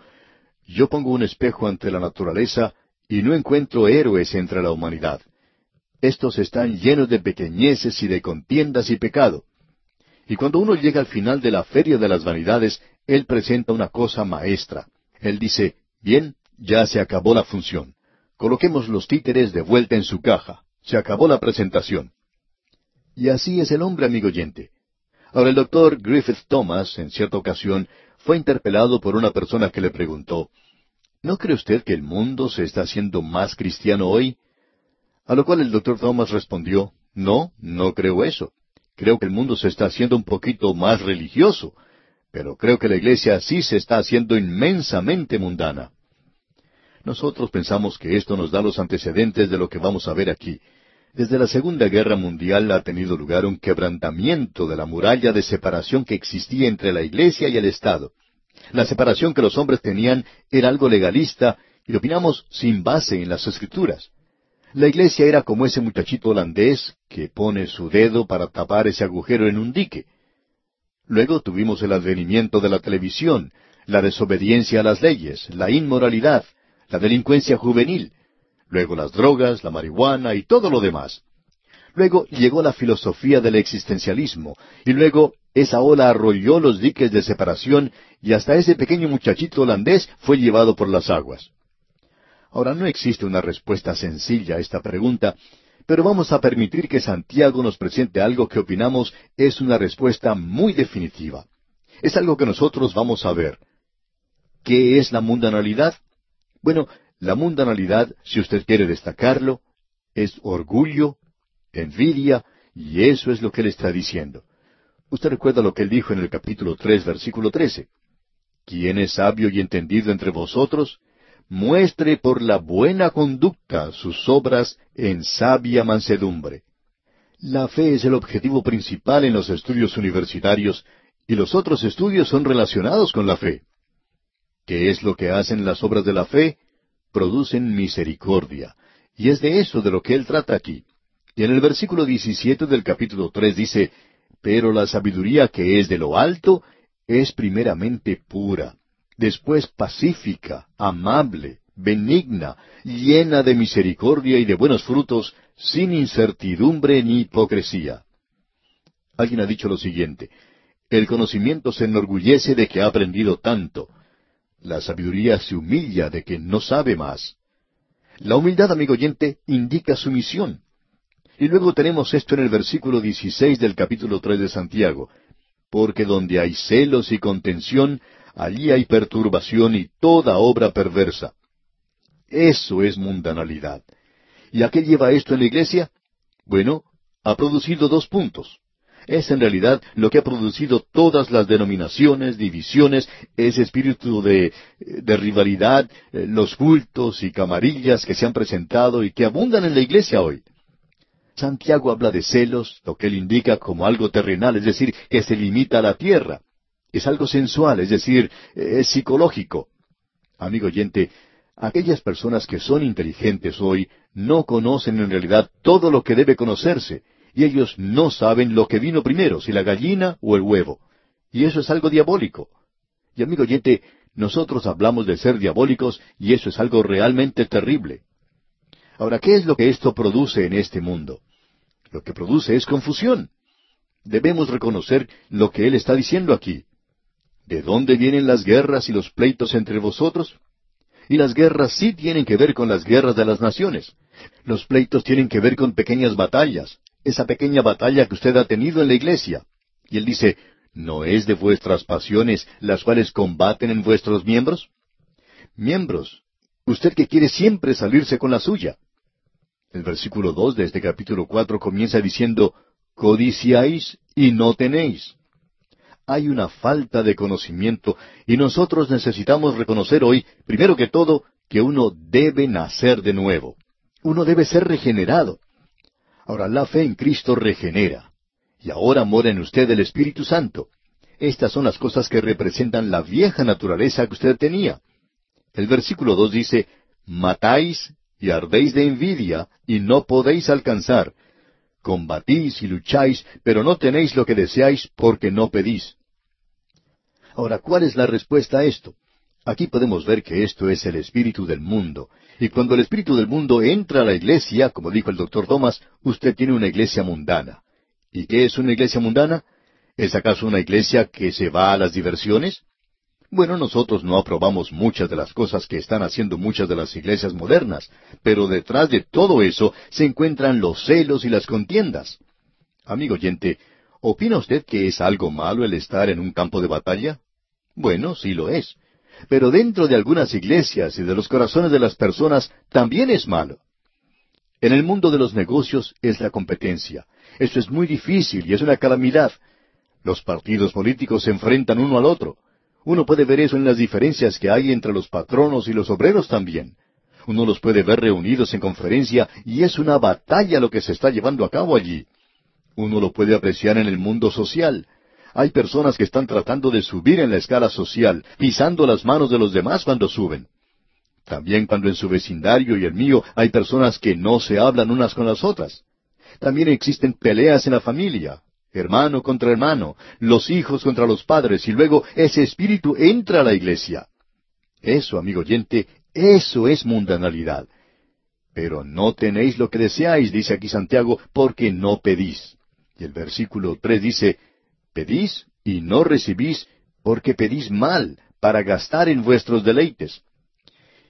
A: yo pongo un espejo ante la naturaleza y no encuentro héroes entre la humanidad. Estos están llenos de pequeñeces y de contiendas y pecado. Y cuando uno llega al final de la feria de las vanidades, él presenta una cosa maestra. Él dice, bien, ya se acabó la función. Coloquemos los títeres de vuelta en su caja. Se acabó la presentación. Y así es el hombre, amigo oyente. Ahora el doctor Griffith Thomas, en cierta ocasión, fue interpelado por una persona que le preguntó, ¿No cree usted que el mundo se está haciendo más cristiano hoy? A lo cual el doctor Thomas respondió, No, no creo eso. Creo que el mundo se está haciendo un poquito más religioso, pero creo que la iglesia sí se está haciendo inmensamente mundana. Nosotros pensamos que esto nos da los antecedentes de lo que vamos a ver aquí. Desde la Segunda Guerra Mundial ha tenido lugar un quebrantamiento de la muralla de separación que existía entre la Iglesia y el Estado. La separación que los hombres tenían era algo legalista y lo opinamos sin base en las Escrituras. La Iglesia era como ese muchachito holandés que pone su dedo para tapar ese agujero en un dique. Luego tuvimos el advenimiento de la televisión, la desobediencia a las leyes, la inmoralidad, la delincuencia juvenil, luego las drogas, la marihuana y todo lo demás. Luego llegó la filosofía del existencialismo, y luego esa ola arrolló los diques de separación y hasta ese pequeño muchachito holandés fue llevado por las aguas. Ahora no existe una respuesta sencilla a esta pregunta, pero vamos a permitir que Santiago nos presente algo que opinamos es una respuesta muy definitiva. Es algo que nosotros vamos a ver. ¿Qué es la mundanalidad? Bueno, la mundanalidad, si usted quiere destacarlo, es orgullo, envidia, y eso es lo que él está diciendo. Usted recuerda lo que él dijo en el capítulo tres, versículo trece. ¿Quién es sabio y entendido entre vosotros? Muestre por la buena conducta sus obras en sabia mansedumbre. La fe es el objetivo principal en los estudios universitarios y los otros estudios son relacionados con la fe. ¿Qué es lo que hacen las obras de la fe? producen misericordia. Y es de eso de lo que él trata aquí. Y en el versículo 17 del capítulo 3 dice, Pero la sabiduría que es de lo alto es primeramente pura, después pacífica, amable, benigna, llena de misericordia y de buenos frutos, sin incertidumbre ni hipocresía. Alguien ha dicho lo siguiente, el conocimiento se enorgullece de que ha aprendido tanto, la sabiduría se humilla de que no sabe más. La humildad, amigo oyente, indica sumisión. Y luego tenemos esto en el versículo 16 del capítulo 3 de Santiago. Porque donde hay celos y contención, allí hay perturbación y toda obra perversa. Eso es mundanalidad. ¿Y a qué lleva esto en la iglesia? Bueno, ha producido dos puntos es en realidad lo que ha producido todas las denominaciones, divisiones, ese espíritu de, rivalidad, eh, los cultos y camarillas que se han presentado y que abundan en la iglesia hoy. Santiago habla de celos, lo que él indica como algo terrenal, es decir, que se limita a la tierra. Es algo sensual, es decir, es psicológico. Amigo oyente, aquellas personas que son inteligentes hoy no conocen en realidad todo lo que debe conocerse, y ellos no saben lo que vino primero, si la gallina o el huevo. Y eso es algo diabólico. Y amigo oyente, nosotros hablamos de ser diabólicos y eso es algo realmente terrible. Ahora, ¿qué es lo que esto produce en este mundo? Lo que produce es confusión. Debemos reconocer lo que Él está diciendo aquí. ¿De dónde vienen las guerras y los pleitos entre vosotros? Y las guerras sí tienen que ver con las guerras de las naciones. Los pleitos tienen que ver con pequeñas batallas, esa pequeña batalla que usted ha tenido en la iglesia. Y él dice, ¿no es de vuestras pasiones las cuales combaten en vuestros miembros? Miembros, usted que quiere siempre salirse con la suya. El versículo dos de este capítulo cuatro comienza diciendo, codiciáis y no tenéis. Hay una falta de conocimiento y nosotros necesitamos reconocer hoy, primero que todo, que uno debe nacer de nuevo. Uno debe ser regenerado. Ahora, la fe en Cristo regenera. Y ahora mora en usted el Espíritu Santo. Estas son las cosas que representan la vieja naturaleza que usted tenía. El versículo dos dice, Matáis y ardéis de envidia, y no podéis alcanzar. Combatís y lucháis, pero no tenéis lo que deseáis porque no pedís. Ahora, ¿cuál es la respuesta a esto? Aquí podemos ver que esto es el espíritu del mundo. Y cuando el espíritu del mundo entra a la iglesia, como dijo el doctor Thomas, usted tiene una iglesia mundana. ¿Y qué es una iglesia mundana? ¿Es acaso una iglesia que se va a las diversiones? Bueno, nosotros no aprobamos muchas de las cosas que están haciendo muchas de las iglesias modernas, pero detrás de todo eso se encuentran los celos y las contiendas. Amigo oyente, ¿opina usted que es algo malo el estar en un campo de batalla? Bueno, sí lo es. Pero dentro de algunas iglesias y de los corazones de las personas también es malo. En el mundo de los negocios es la competencia. Eso es muy difícil y es una calamidad. Los partidos políticos se enfrentan uno al otro. Uno puede ver eso en las diferencias que hay entre los patronos y los obreros también. Uno los puede ver reunidos en conferencia y es una batalla lo que se está llevando a cabo allí. Uno lo puede apreciar en el mundo social. Hay personas que están tratando de subir en la escala social, pisando las manos de los demás cuando suben. También cuando en su vecindario y el mío hay personas que no se hablan unas con las otras. También existen peleas en la familia, hermano contra hermano, los hijos contra los padres, y luego ese espíritu entra a la iglesia. Eso, amigo oyente, eso es mundanalidad. Pero no tenéis lo que deseáis, dice aquí Santiago, porque no pedís. Y el versículo tres dice, pedís y no recibís, porque pedís mal, para gastar en vuestros deleites.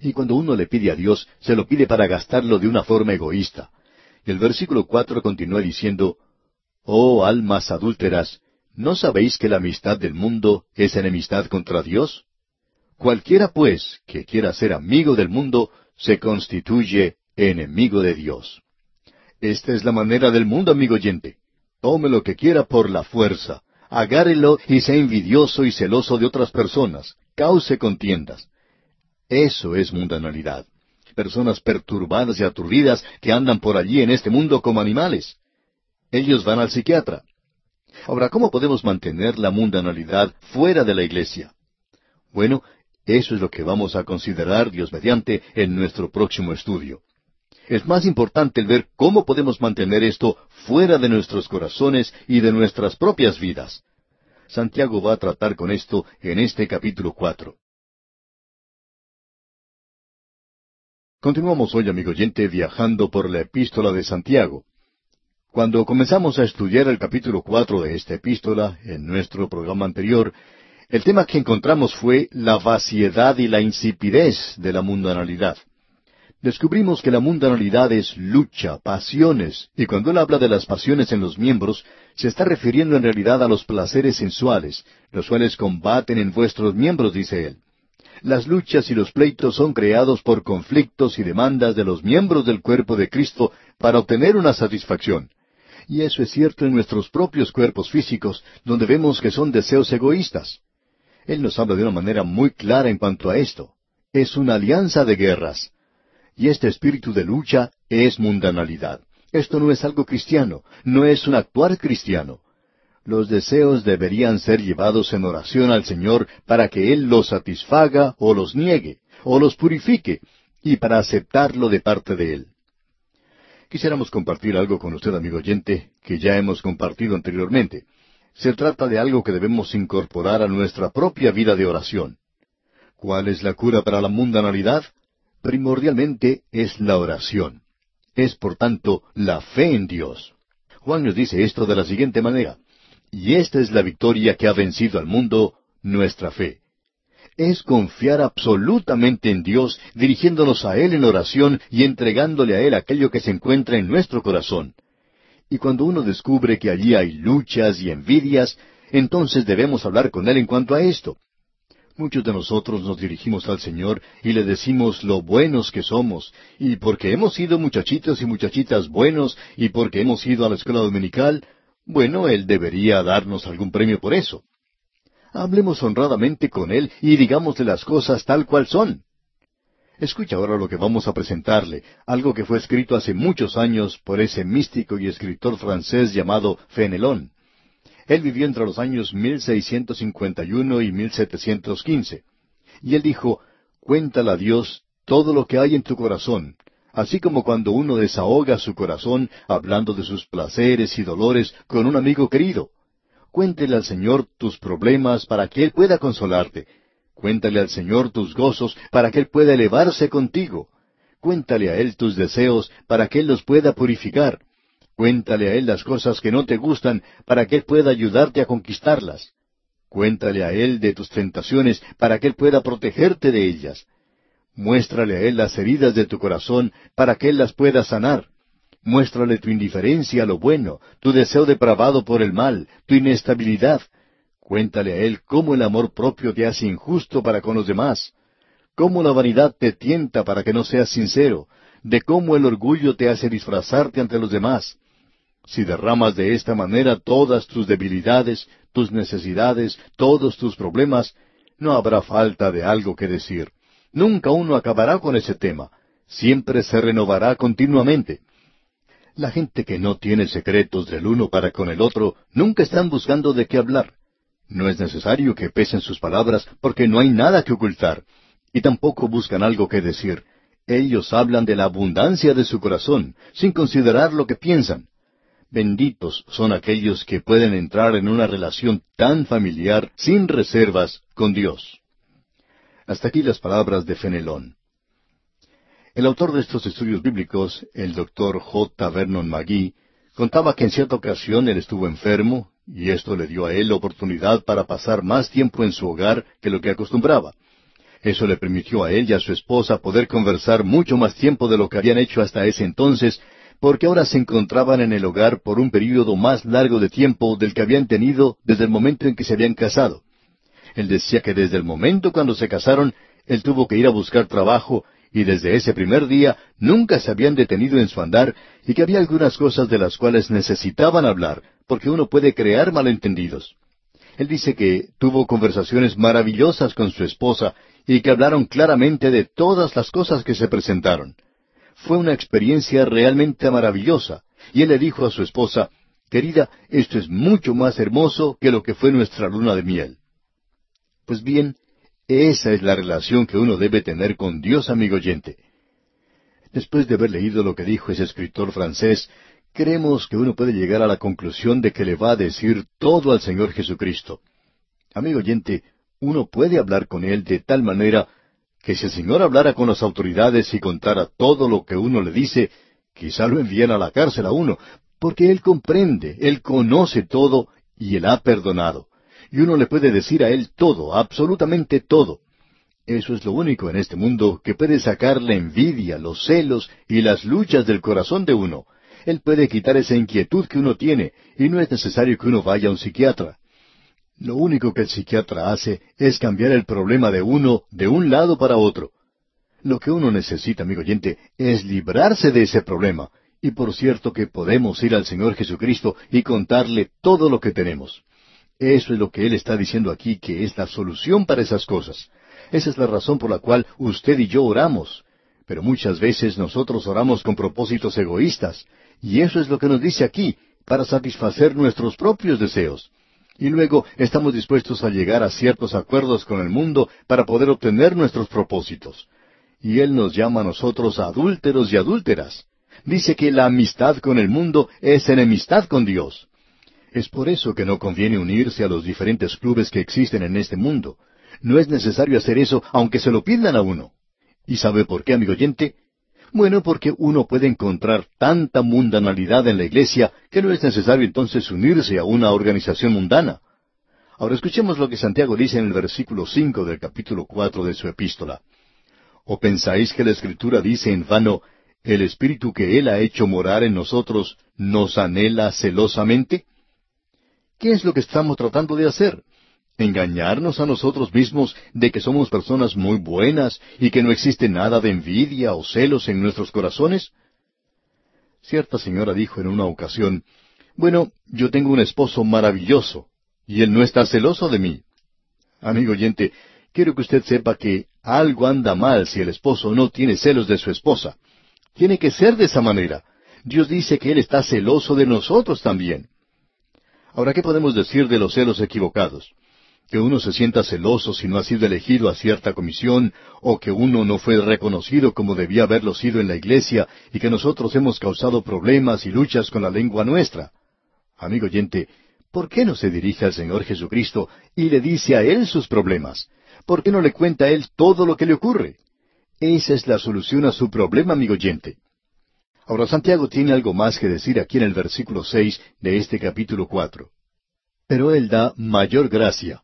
A: Y cuando uno le pide a Dios, se lo pide para gastarlo de una forma egoísta. Y el versículo cuatro continúa diciendo, Oh almas adúlteras, ¿no sabéis que la amistad del mundo es enemistad contra Dios? Cualquiera, pues, que quiera ser amigo del mundo, se constituye enemigo de Dios. Esta es la manera del mundo, amigo oyente. Tome lo que quiera por la fuerza, agárrelo y sea envidioso y celoso de otras personas, cause contiendas. Eso es mundanalidad. Personas perturbadas y aturdidas que andan por allí en este mundo como animales. Ellos van al psiquiatra. Ahora, ¿cómo podemos mantener la mundanalidad fuera de la iglesia? Bueno, eso es lo que vamos a considerar, Dios mediante, en nuestro próximo estudio. Es más importante el ver cómo podemos mantener esto fuera de nuestros corazones y de nuestras propias vidas. Santiago va a tratar con esto en este capítulo cuatro. Continuamos hoy, amigo oyente, viajando por la epístola de Santiago. Cuando comenzamos a estudiar el capítulo cuatro de esta epístola en nuestro programa anterior, el tema que encontramos fue la vaciedad y la insipidez de la mundanalidad. Descubrimos que la mundanalidad es lucha, pasiones, y cuando él habla de las pasiones en los miembros, se está refiriendo en realidad a los placeres sensuales, los cuales combaten en vuestros miembros, dice él. Las luchas y los pleitos son creados por conflictos y demandas de los miembros del cuerpo de Cristo para obtener una satisfacción. Y eso es cierto en nuestros propios cuerpos físicos, donde vemos que son deseos egoístas. Él nos habla de una manera muy clara en cuanto a esto. Es una alianza de guerras. Y este espíritu de lucha es mundanalidad. Esto no es algo cristiano, no es un actuar cristiano. Los deseos deberían ser llevados en oración al Señor para que Él los satisfaga o los niegue, o los purifique, y para aceptarlo de parte de Él. Quisiéramos compartir algo con usted, amigo oyente, que ya hemos compartido anteriormente. Se trata de algo que debemos incorporar a nuestra propia vida de oración. ¿Cuál es la cura para la mundanalidad? Primordialmente es la oración. Es, por tanto, la fe en Dios. Juan nos dice esto de la siguiente manera. Y esta es la victoria que ha vencido al mundo, nuestra fe. Es confiar absolutamente en Dios, dirigiéndonos a Él en oración y entregándole a Él aquello que se encuentra en nuestro corazón. Y cuando uno descubre que allí hay luchas y envidias, entonces debemos hablar con Él en cuanto a esto. Muchos de nosotros nos dirigimos al Señor y le decimos lo buenos que somos, y porque hemos sido muchachitos y muchachitas buenos, y porque hemos ido a la escuela dominical, bueno, Él debería darnos algún premio por eso. Hablemos honradamente con Él y digámosle las cosas tal cual son. Escucha ahora lo que vamos a presentarle, algo que fue escrito hace muchos años por ese místico y escritor francés llamado Fenelón. Él vivió entre los años 1651 y 1715. Y él dijo, Cuéntale a Dios todo lo que hay en tu corazón, así como cuando uno desahoga su corazón hablando de sus placeres y dolores con un amigo querido. Cuéntele al Señor tus problemas para que Él pueda consolarte. Cuéntale al Señor tus gozos para que Él pueda elevarse contigo. Cuéntale a Él tus deseos para que Él los pueda purificar. Cuéntale a Él las cosas que no te gustan para que Él pueda ayudarte a conquistarlas. Cuéntale a Él de tus tentaciones para que Él pueda protegerte de ellas. Muéstrale a Él las heridas de tu corazón para que Él las pueda sanar. Muéstrale tu indiferencia a lo bueno, tu deseo depravado por el mal, tu inestabilidad. Cuéntale a Él cómo el amor propio te hace injusto para con los demás, cómo la vanidad te tienta para que no seas sincero, de cómo el orgullo te hace disfrazarte ante los demás, si derramas de esta manera todas tus debilidades, tus necesidades, todos tus problemas, no habrá falta de algo que decir. Nunca uno acabará con ese tema. Siempre se renovará continuamente. La gente que no tiene secretos del uno para con el otro nunca están buscando de qué hablar. No es necesario que pesen sus palabras porque no hay nada que ocultar. Y tampoco buscan algo que decir. Ellos hablan de la abundancia de su corazón, sin considerar lo que piensan. Benditos son aquellos que pueden entrar en una relación tan familiar, sin reservas, con Dios. Hasta aquí las palabras de Fenelón. El autor de estos estudios bíblicos, el doctor J. Vernon McGee, contaba que en cierta ocasión él estuvo enfermo, y esto le dio a él la oportunidad para pasar más tiempo en su hogar que lo que acostumbraba. Eso le permitió a él y a su esposa poder conversar mucho más tiempo de lo que habían hecho hasta ese entonces porque ahora se encontraban en el hogar por un período más largo de tiempo del que habían tenido desde el momento en que se habían casado. Él decía que desde el momento cuando se casaron, él tuvo que ir a buscar trabajo y desde ese primer día nunca se habían detenido en su andar y que había algunas cosas de las cuales necesitaban hablar, porque uno puede crear malentendidos. Él dice que tuvo conversaciones maravillosas con su esposa y que hablaron claramente de todas las cosas que se presentaron. Fue una experiencia realmente maravillosa, y él le dijo a su esposa, Querida, esto es mucho más hermoso que lo que fue nuestra luna de miel. Pues bien, esa es la relación que uno debe tener con Dios, amigo oyente. Después de haber leído lo que dijo ese escritor francés, creemos que uno puede llegar a la conclusión de que le va a decir todo al Señor Jesucristo. Amigo oyente, uno puede hablar con Él de tal manera que si el Señor hablara con las autoridades y contara todo lo que uno le dice, quizá lo envíen a la cárcel a uno, porque Él comprende, Él conoce todo y Él ha perdonado. Y uno le puede decir a Él todo, absolutamente todo. Eso es lo único en este mundo que puede sacar la envidia, los celos y las luchas del corazón de uno. Él puede quitar esa inquietud que uno tiene, y no es necesario que uno vaya a un psiquiatra. Lo único que el psiquiatra hace es cambiar el problema de uno de un lado para otro. Lo que uno necesita, amigo oyente, es librarse de ese problema. Y por cierto que podemos ir al Señor Jesucristo y contarle todo lo que tenemos. Eso es lo que Él está diciendo aquí, que es la solución para esas cosas. Esa es la razón por la cual usted y yo oramos. Pero muchas veces nosotros oramos con propósitos egoístas. Y eso es lo que nos dice aquí, para satisfacer nuestros propios deseos y luego estamos dispuestos a llegar a ciertos acuerdos con el mundo para poder obtener nuestros propósitos. Y Él nos llama a nosotros adúlteros y adúlteras. Dice que la amistad con el mundo es enemistad con Dios. Es por eso que no conviene unirse a los diferentes clubes que existen en este mundo. No es necesario hacer eso aunque se lo pidan a uno. ¿Y sabe por qué, amigo oyente? Bueno, porque uno puede encontrar tanta mundanalidad en la iglesia que no es necesario entonces unirse a una organización mundana. Ahora escuchemos lo que Santiago dice en el versículo cinco del capítulo cuatro de su epístola. ¿O pensáis que la Escritura dice en vano, el Espíritu que Él ha hecho morar en nosotros nos anhela celosamente? ¿Qué es lo que estamos tratando de hacer? ¿Engañarnos a nosotros mismos de que somos personas muy buenas y que no existe nada de envidia o celos en nuestros corazones? Cierta señora dijo en una ocasión, Bueno, yo tengo un esposo maravilloso, y él no está celoso de mí. Amigo oyente, quiero que usted sepa que algo anda mal si el esposo no tiene celos de su esposa. Tiene que ser de esa manera. Dios dice que Él está celoso de nosotros también. Ahora, ¿qué podemos decir de los celos equivocados? Que uno se sienta celoso si no ha sido elegido a cierta comisión, o que uno no fue reconocido como debía haberlo sido en la iglesia, y que nosotros hemos causado problemas y luchas con la lengua nuestra. Amigo oyente, ¿por qué no se dirige al Señor Jesucristo y le dice a Él sus problemas? ¿Por qué no le cuenta a Él todo lo que le ocurre? Esa es la solución a su problema, amigo oyente. Ahora Santiago tiene algo más que decir aquí en el versículo seis de este capítulo cuatro. Pero él da mayor gracia.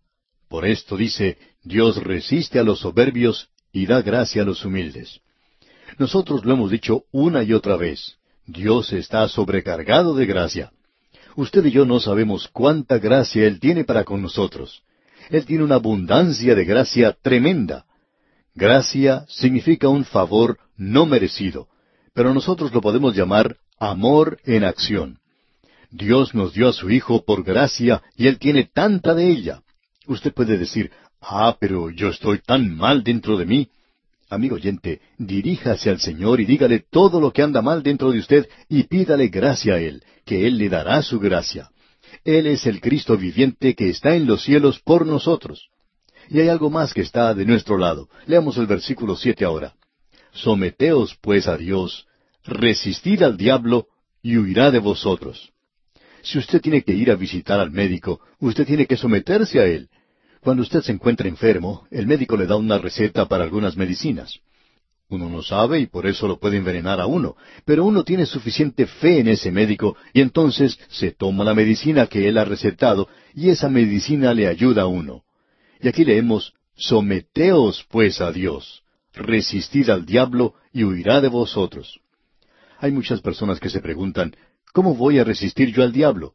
A: Por esto dice, Dios resiste a los soberbios y da gracia a los humildes. Nosotros lo hemos dicho una y otra vez. Dios está sobrecargado de gracia. Usted y yo no sabemos cuánta gracia Él tiene para con nosotros. Él tiene una abundancia de gracia tremenda. Gracia significa un favor no merecido, pero nosotros lo podemos llamar amor en acción. Dios nos dio a su Hijo por gracia y Él tiene tanta de ella. Usted puede decir, ah, pero yo estoy tan mal dentro de mí. Amigo oyente, diríjase al Señor y dígale todo lo que anda mal dentro de usted y pídale gracia a Él, que Él le dará su gracia. Él es el Cristo viviente que está en los cielos por nosotros. Y hay algo más que está de nuestro lado. Leamos el versículo siete ahora. Someteos pues a Dios, resistid al diablo y huirá de vosotros. Si usted tiene que ir a visitar al médico, usted tiene que someterse a él. Cuando usted se encuentra enfermo, el médico le da una receta para algunas medicinas. Uno no sabe y por eso lo puede envenenar a uno, pero uno tiene suficiente fe en ese médico y entonces se toma la medicina que él ha recetado y esa medicina le ayuda a uno. Y aquí leemos, Someteos pues a Dios resistid al diablo y huirá de vosotros. Hay muchas personas que se preguntan, ¿cómo voy a resistir yo al diablo?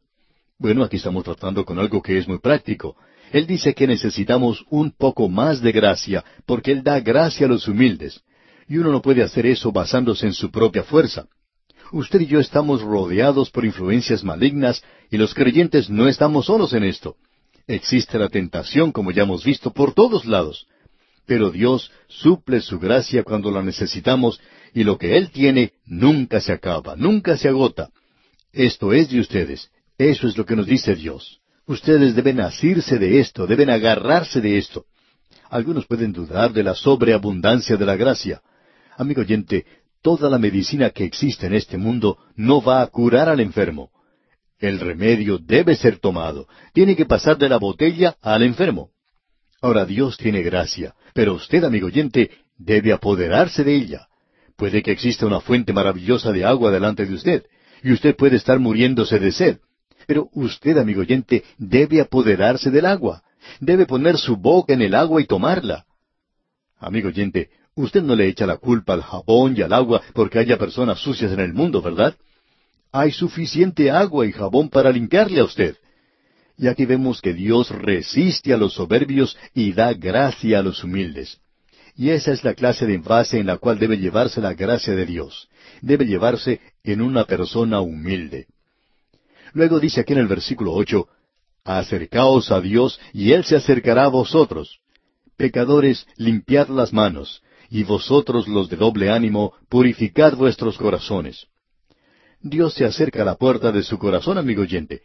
A: Bueno, aquí estamos tratando con algo que es muy práctico. Él dice que necesitamos un poco más de gracia, porque Él da gracia a los humildes. Y uno no puede hacer eso basándose en su propia fuerza. Usted y yo estamos rodeados por influencias malignas y los creyentes no estamos solos en esto. Existe la tentación, como ya hemos visto, por todos lados. Pero Dios suple su gracia cuando la necesitamos y lo que Él tiene nunca se acaba, nunca se agota. Esto es de ustedes. Eso es lo que nos dice Dios. Ustedes deben asirse de esto, deben agarrarse de esto. Algunos pueden dudar de la sobreabundancia de la gracia. Amigo oyente, toda la medicina que existe en este mundo no va a curar al enfermo. El remedio debe ser tomado. Tiene que pasar de la botella al enfermo. Ahora Dios tiene gracia, pero usted, amigo oyente, debe apoderarse de ella. Puede que exista una fuente maravillosa de agua delante de usted, y usted puede estar muriéndose de sed. Pero usted, amigo oyente, debe apoderarse del agua. Debe poner su boca en el agua y tomarla. Amigo oyente, usted no le echa la culpa al jabón y al agua porque haya personas sucias en el mundo, ¿verdad? Hay suficiente agua y jabón para limpiarle a usted. Y aquí vemos que Dios resiste a los soberbios y da gracia a los humildes. Y esa es la clase de envase en la cual debe llevarse la gracia de Dios. Debe llevarse en una persona humilde. Luego dice aquí en el versículo ocho, Acercaos a Dios y Él se acercará a vosotros. Pecadores, limpiad las manos, y vosotros los de doble ánimo, purificad vuestros corazones. Dios se acerca a la puerta de su corazón, amigo oyente,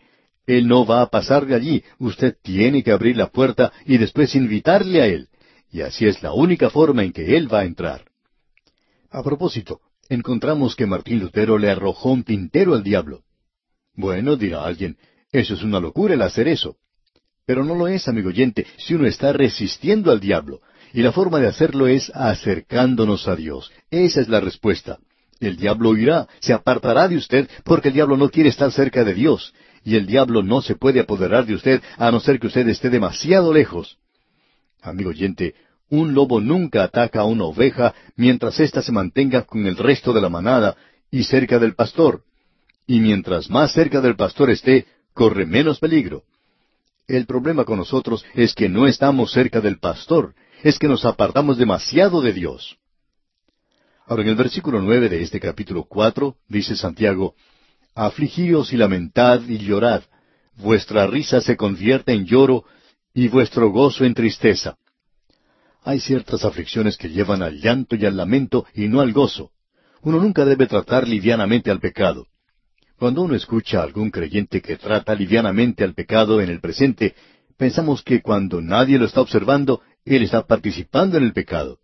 A: él no va a pasar de allí. Usted tiene que abrir la puerta y después invitarle a Él. Y así es la única forma en que Él va a entrar. A propósito, encontramos que Martín Lutero le arrojó un tintero al diablo. Bueno, dirá alguien, eso es una locura el hacer eso. Pero no lo es, amigo oyente, si uno está resistiendo al diablo. Y la forma de hacerlo es acercándonos a Dios. Esa es la respuesta. El diablo huirá, se apartará de usted, porque el diablo no quiere estar cerca de Dios. Y el diablo no se puede apoderar de usted a no ser que usted esté demasiado lejos. Amigo oyente, un lobo nunca ataca a una oveja mientras ésta se mantenga con el resto de la manada y cerca del pastor. Y mientras más cerca del pastor esté, corre menos peligro. El problema con nosotros es que no estamos cerca del pastor, es que nos apartamos demasiado de Dios. Ahora en el versículo nueve de este capítulo cuatro dice Santiago, Afligíos y lamentad y llorad, vuestra risa se convierte en lloro y vuestro gozo en tristeza. Hay ciertas aflicciones que llevan al llanto y al lamento y no al gozo. Uno nunca debe tratar livianamente al pecado. Cuando uno escucha a algún creyente que trata livianamente al pecado en el presente, pensamos que cuando nadie lo está observando, él está participando en el pecado.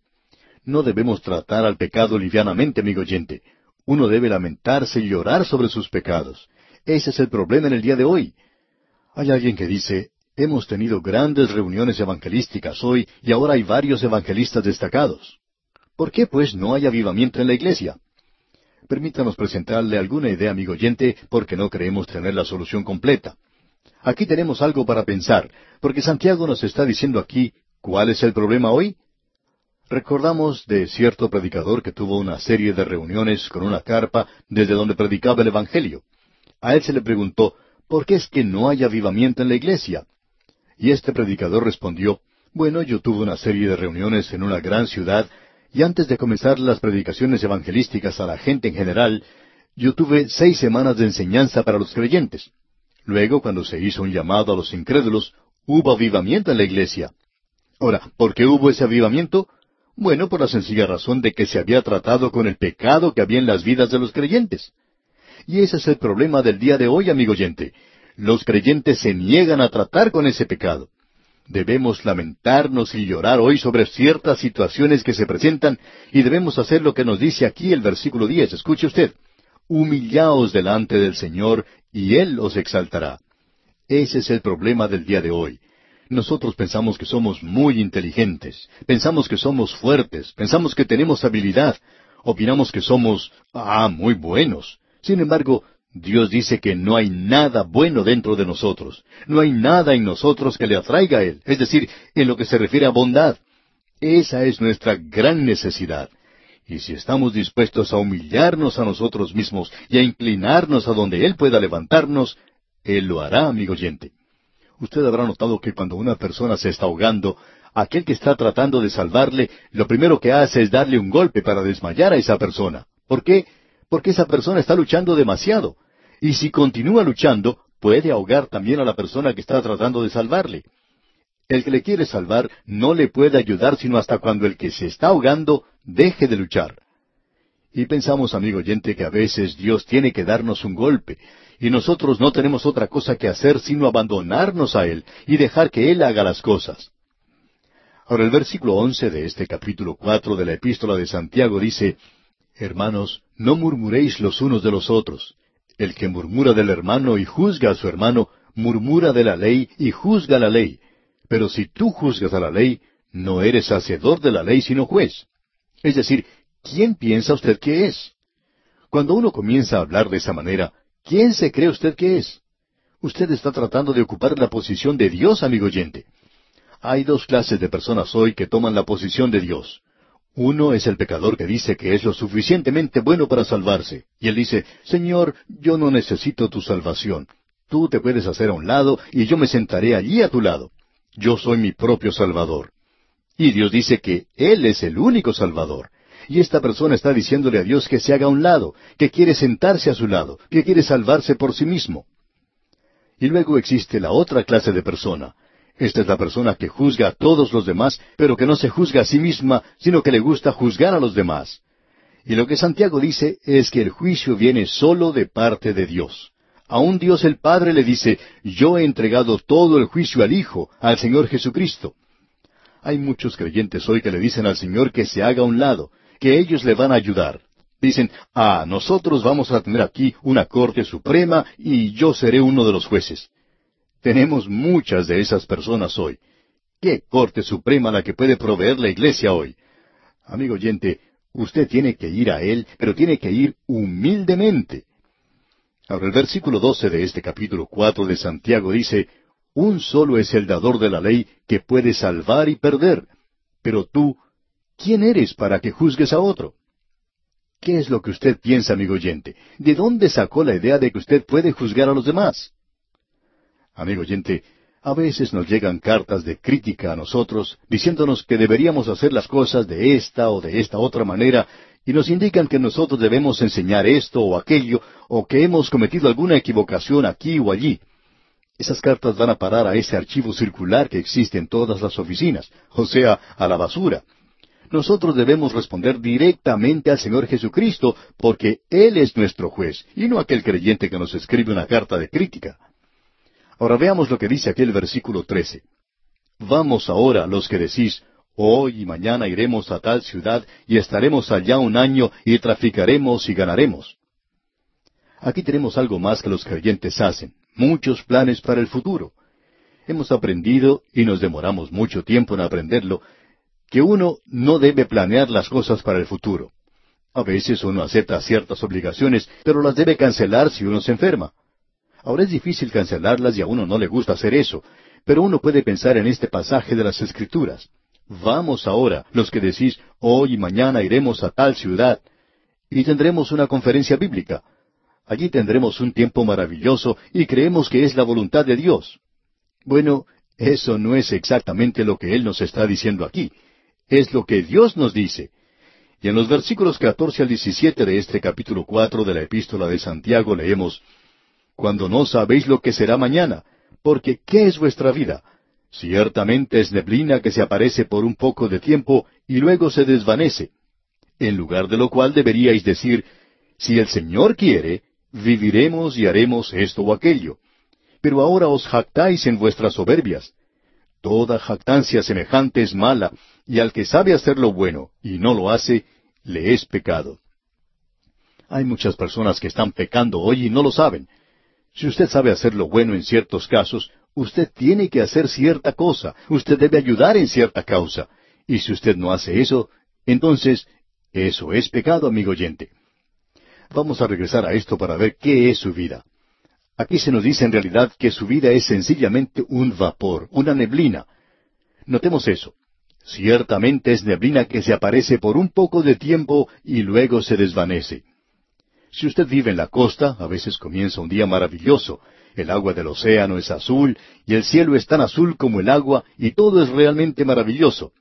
A: No debemos tratar al pecado livianamente, amigo oyente. Uno debe lamentarse y llorar sobre sus pecados. Ese es el problema en el día de hoy. Hay alguien que dice, Hemos tenido grandes reuniones evangelísticas hoy y ahora hay varios evangelistas destacados. ¿Por qué, pues, no hay avivamiento en la iglesia? Permítanos presentarle alguna idea, amigo oyente, porque no creemos tener la solución completa. Aquí tenemos algo para pensar, porque Santiago nos está diciendo aquí cuál es el problema hoy. Recordamos de cierto predicador que tuvo una serie de reuniones con una carpa desde donde predicaba el Evangelio. A él se le preguntó, ¿por qué es que no hay avivamiento en la iglesia? Y este predicador respondió, Bueno, yo tuve una serie de reuniones en una gran ciudad, y antes de comenzar las predicaciones evangelísticas a la gente en general, yo tuve seis semanas de enseñanza para los creyentes. Luego, cuando se hizo un llamado a los incrédulos, hubo avivamiento en la iglesia. Ahora, ¿por qué hubo ese avivamiento? Bueno, por la sencilla razón de que se había tratado con el pecado que había en las vidas de los creyentes. Y ese es el problema del día de hoy, amigo oyente los creyentes se niegan a tratar con ese pecado. Debemos lamentarnos y llorar hoy sobre ciertas situaciones que se presentan y debemos hacer lo que nos dice aquí el versículo diez. Escuche usted. Humillaos delante del Señor y Él os exaltará. Ese es el problema del día de hoy. Nosotros pensamos que somos muy inteligentes, pensamos que somos fuertes, pensamos que tenemos habilidad, opinamos que somos, ah, muy buenos. Sin embargo, Dios dice que no hay nada bueno dentro de nosotros. No hay nada en nosotros que le atraiga a Él. Es decir, en lo que se refiere a bondad. Esa es nuestra gran necesidad. Y si estamos dispuestos a humillarnos a nosotros mismos y a inclinarnos a donde Él pueda levantarnos, Él lo hará, amigo oyente. Usted habrá notado que cuando una persona se está ahogando, aquel que está tratando de salvarle, lo primero que hace es darle un golpe para desmayar a esa persona. ¿Por qué? Porque esa persona está luchando demasiado. Y si continúa luchando, puede ahogar también a la persona que está tratando de salvarle. El que le quiere salvar no le puede ayudar sino hasta cuando el que se está ahogando deje de luchar. Y pensamos, amigo oyente, que a veces Dios tiene que darnos un golpe, y nosotros no tenemos otra cosa que hacer sino abandonarnos a Él y dejar que Él haga las cosas. Ahora el versículo once de este capítulo cuatro de la epístola de Santiago dice, Hermanos, no murmuréis los unos de los otros. El que murmura del hermano y juzga a su hermano, murmura de la ley y juzga la ley. Pero si tú juzgas a la ley, no eres hacedor de la ley, sino juez. Es decir, ¿quién piensa usted que es? Cuando uno comienza a hablar de esa manera, ¿quién se cree usted que es? Usted está tratando de ocupar la posición de Dios, amigo oyente. Hay dos clases de personas hoy que toman la posición de Dios. Uno es el pecador que dice que es lo suficientemente bueno para salvarse. Y él dice, Señor, yo no necesito tu salvación. Tú te puedes hacer a un lado y yo me sentaré allí a tu lado. Yo soy mi propio Salvador. Y Dios dice que Él es el único Salvador. Y esta persona está diciéndole a Dios que se haga a un lado, que quiere sentarse a su lado, que quiere salvarse por sí mismo. Y luego existe la otra clase de persona, esta es la persona que juzga a todos los demás, pero que no se juzga a sí misma, sino que le gusta juzgar a los demás. Y lo que Santiago dice es que el juicio viene solo de parte de Dios. Aún Dios el Padre le dice, yo he entregado todo el juicio al Hijo, al Señor Jesucristo. Hay muchos creyentes hoy que le dicen al Señor que se haga a un lado, que ellos le van a ayudar. Dicen, ah, nosotros vamos a tener aquí una Corte Suprema y yo seré uno de los jueces. Tenemos muchas de esas personas hoy. ¿Qué corte suprema la que puede proveer la iglesia hoy? Amigo oyente, usted tiene que ir a Él, pero tiene que ir humildemente. Ahora el versículo doce de este capítulo cuatro de Santiago dice, Un solo es el dador de la ley que puede salvar y perder. Pero tú, ¿quién eres para que juzgues a otro? ¿Qué es lo que usted piensa, amigo oyente? ¿De dónde sacó la idea de que usted puede juzgar a los demás? Amigo oyente, a veces nos llegan cartas de crítica a nosotros, diciéndonos que deberíamos hacer las cosas de esta o de esta otra manera, y nos indican que nosotros debemos enseñar esto o aquello, o que hemos cometido alguna equivocación aquí o allí. Esas cartas van a parar a ese archivo circular que existe en todas las oficinas, o sea, a la basura. Nosotros debemos responder directamente al Señor Jesucristo, porque Él es nuestro juez, y no aquel creyente que nos escribe una carta de crítica. Ahora veamos lo que dice aquel versículo 13. Vamos ahora los que decís, hoy y mañana iremos a tal ciudad y estaremos allá un año y traficaremos y ganaremos. Aquí tenemos algo más que los creyentes hacen, muchos planes para el futuro. Hemos aprendido, y nos demoramos mucho tiempo en aprenderlo, que uno no debe planear las cosas para el futuro. A veces uno acepta ciertas obligaciones, pero las debe cancelar si uno se enferma. Ahora es difícil cancelarlas y a uno no le gusta hacer eso, pero uno puede pensar en este pasaje de las Escrituras. Vamos ahora, los que decís, hoy y mañana iremos a tal ciudad, y tendremos una conferencia bíblica. Allí tendremos un tiempo maravilloso y creemos que es la voluntad de Dios. Bueno, eso no es exactamente lo que Él nos está diciendo aquí. Es lo que Dios nos dice. Y en los versículos 14 al 17 de este capítulo 4 de la epístola de Santiago leemos, cuando no sabéis lo que será mañana, porque ¿qué es vuestra vida? Ciertamente es neblina que se aparece por un poco de tiempo y luego se desvanece. En lugar de lo cual deberíais decir, si el Señor quiere, viviremos y haremos esto o aquello. Pero ahora os jactáis en vuestras soberbias. Toda jactancia semejante es mala, y al que sabe hacer lo bueno y no lo hace, le es pecado. Hay muchas personas que están pecando hoy y no lo saben. Si usted sabe hacer lo bueno en ciertos casos, usted tiene que hacer cierta cosa, usted debe ayudar en cierta causa. Y si usted no hace eso, entonces eso es pecado, amigo oyente. Vamos a regresar a esto para ver qué es su vida. Aquí se nos dice en realidad que su vida es sencillamente un vapor, una neblina. Notemos eso. Ciertamente es neblina que se aparece por un poco de tiempo y luego se desvanece. Si usted vive en la costa, a veces comienza un día maravilloso. El agua del océano es azul y el cielo es tan azul como el agua y todo es realmente maravilloso.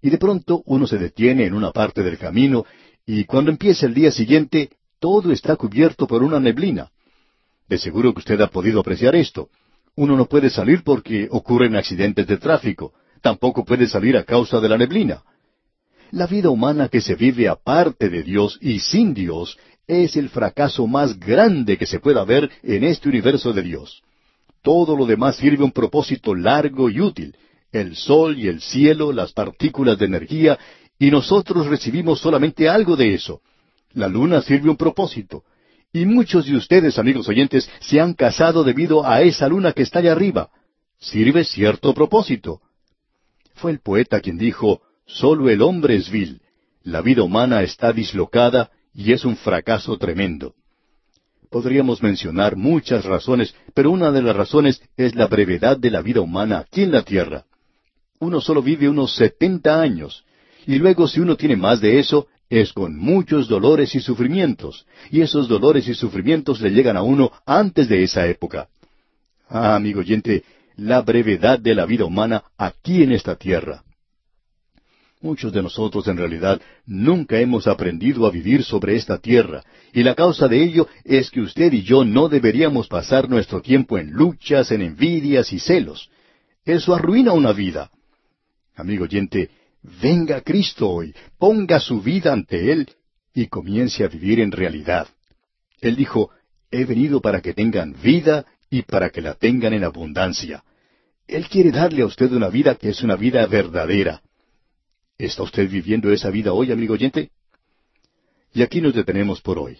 A: Y de pronto uno se detiene en una parte del camino y cuando empieza el día siguiente todo está cubierto por una neblina. De seguro que usted ha podido apreciar esto. Uno no puede salir porque ocurren accidentes de tráfico. Tampoco puede salir a causa de la neblina. La vida humana que se vive aparte de Dios y sin Dios es el fracaso más grande que se pueda ver en este universo de Dios. Todo lo demás sirve un propósito largo y útil, el sol y el cielo, las partículas de energía, y nosotros recibimos solamente algo de eso. La luna sirve un propósito. Y muchos de ustedes, amigos oyentes, se han casado debido a esa luna que está allá arriba. Sirve cierto propósito. Fue el poeta quien dijo, solo el hombre es vil. La vida humana está dislocada y es un fracaso tremendo. Podríamos mencionar muchas razones, pero una de las razones es la brevedad de la vida humana aquí en la tierra. Uno solo vive unos setenta años, y luego si uno tiene más de eso, es con muchos dolores y sufrimientos, y esos dolores y sufrimientos le llegan a uno antes de esa época. Ah, amigo oyente, la brevedad de la vida humana aquí en esta tierra. Muchos de nosotros en realidad nunca hemos aprendido a vivir sobre esta tierra, y la causa de ello es que usted y yo no deberíamos pasar nuestro tiempo en luchas, en envidias y celos. Eso arruina una vida. Amigo oyente, venga Cristo hoy, ponga su vida ante Él y comience a vivir en realidad. Él dijo, he venido para que tengan vida y para que la tengan en abundancia. Él quiere darle a usted una vida que es una vida verdadera. ¿Está usted viviendo esa vida hoy, amigo oyente? Y aquí nos detenemos por hoy.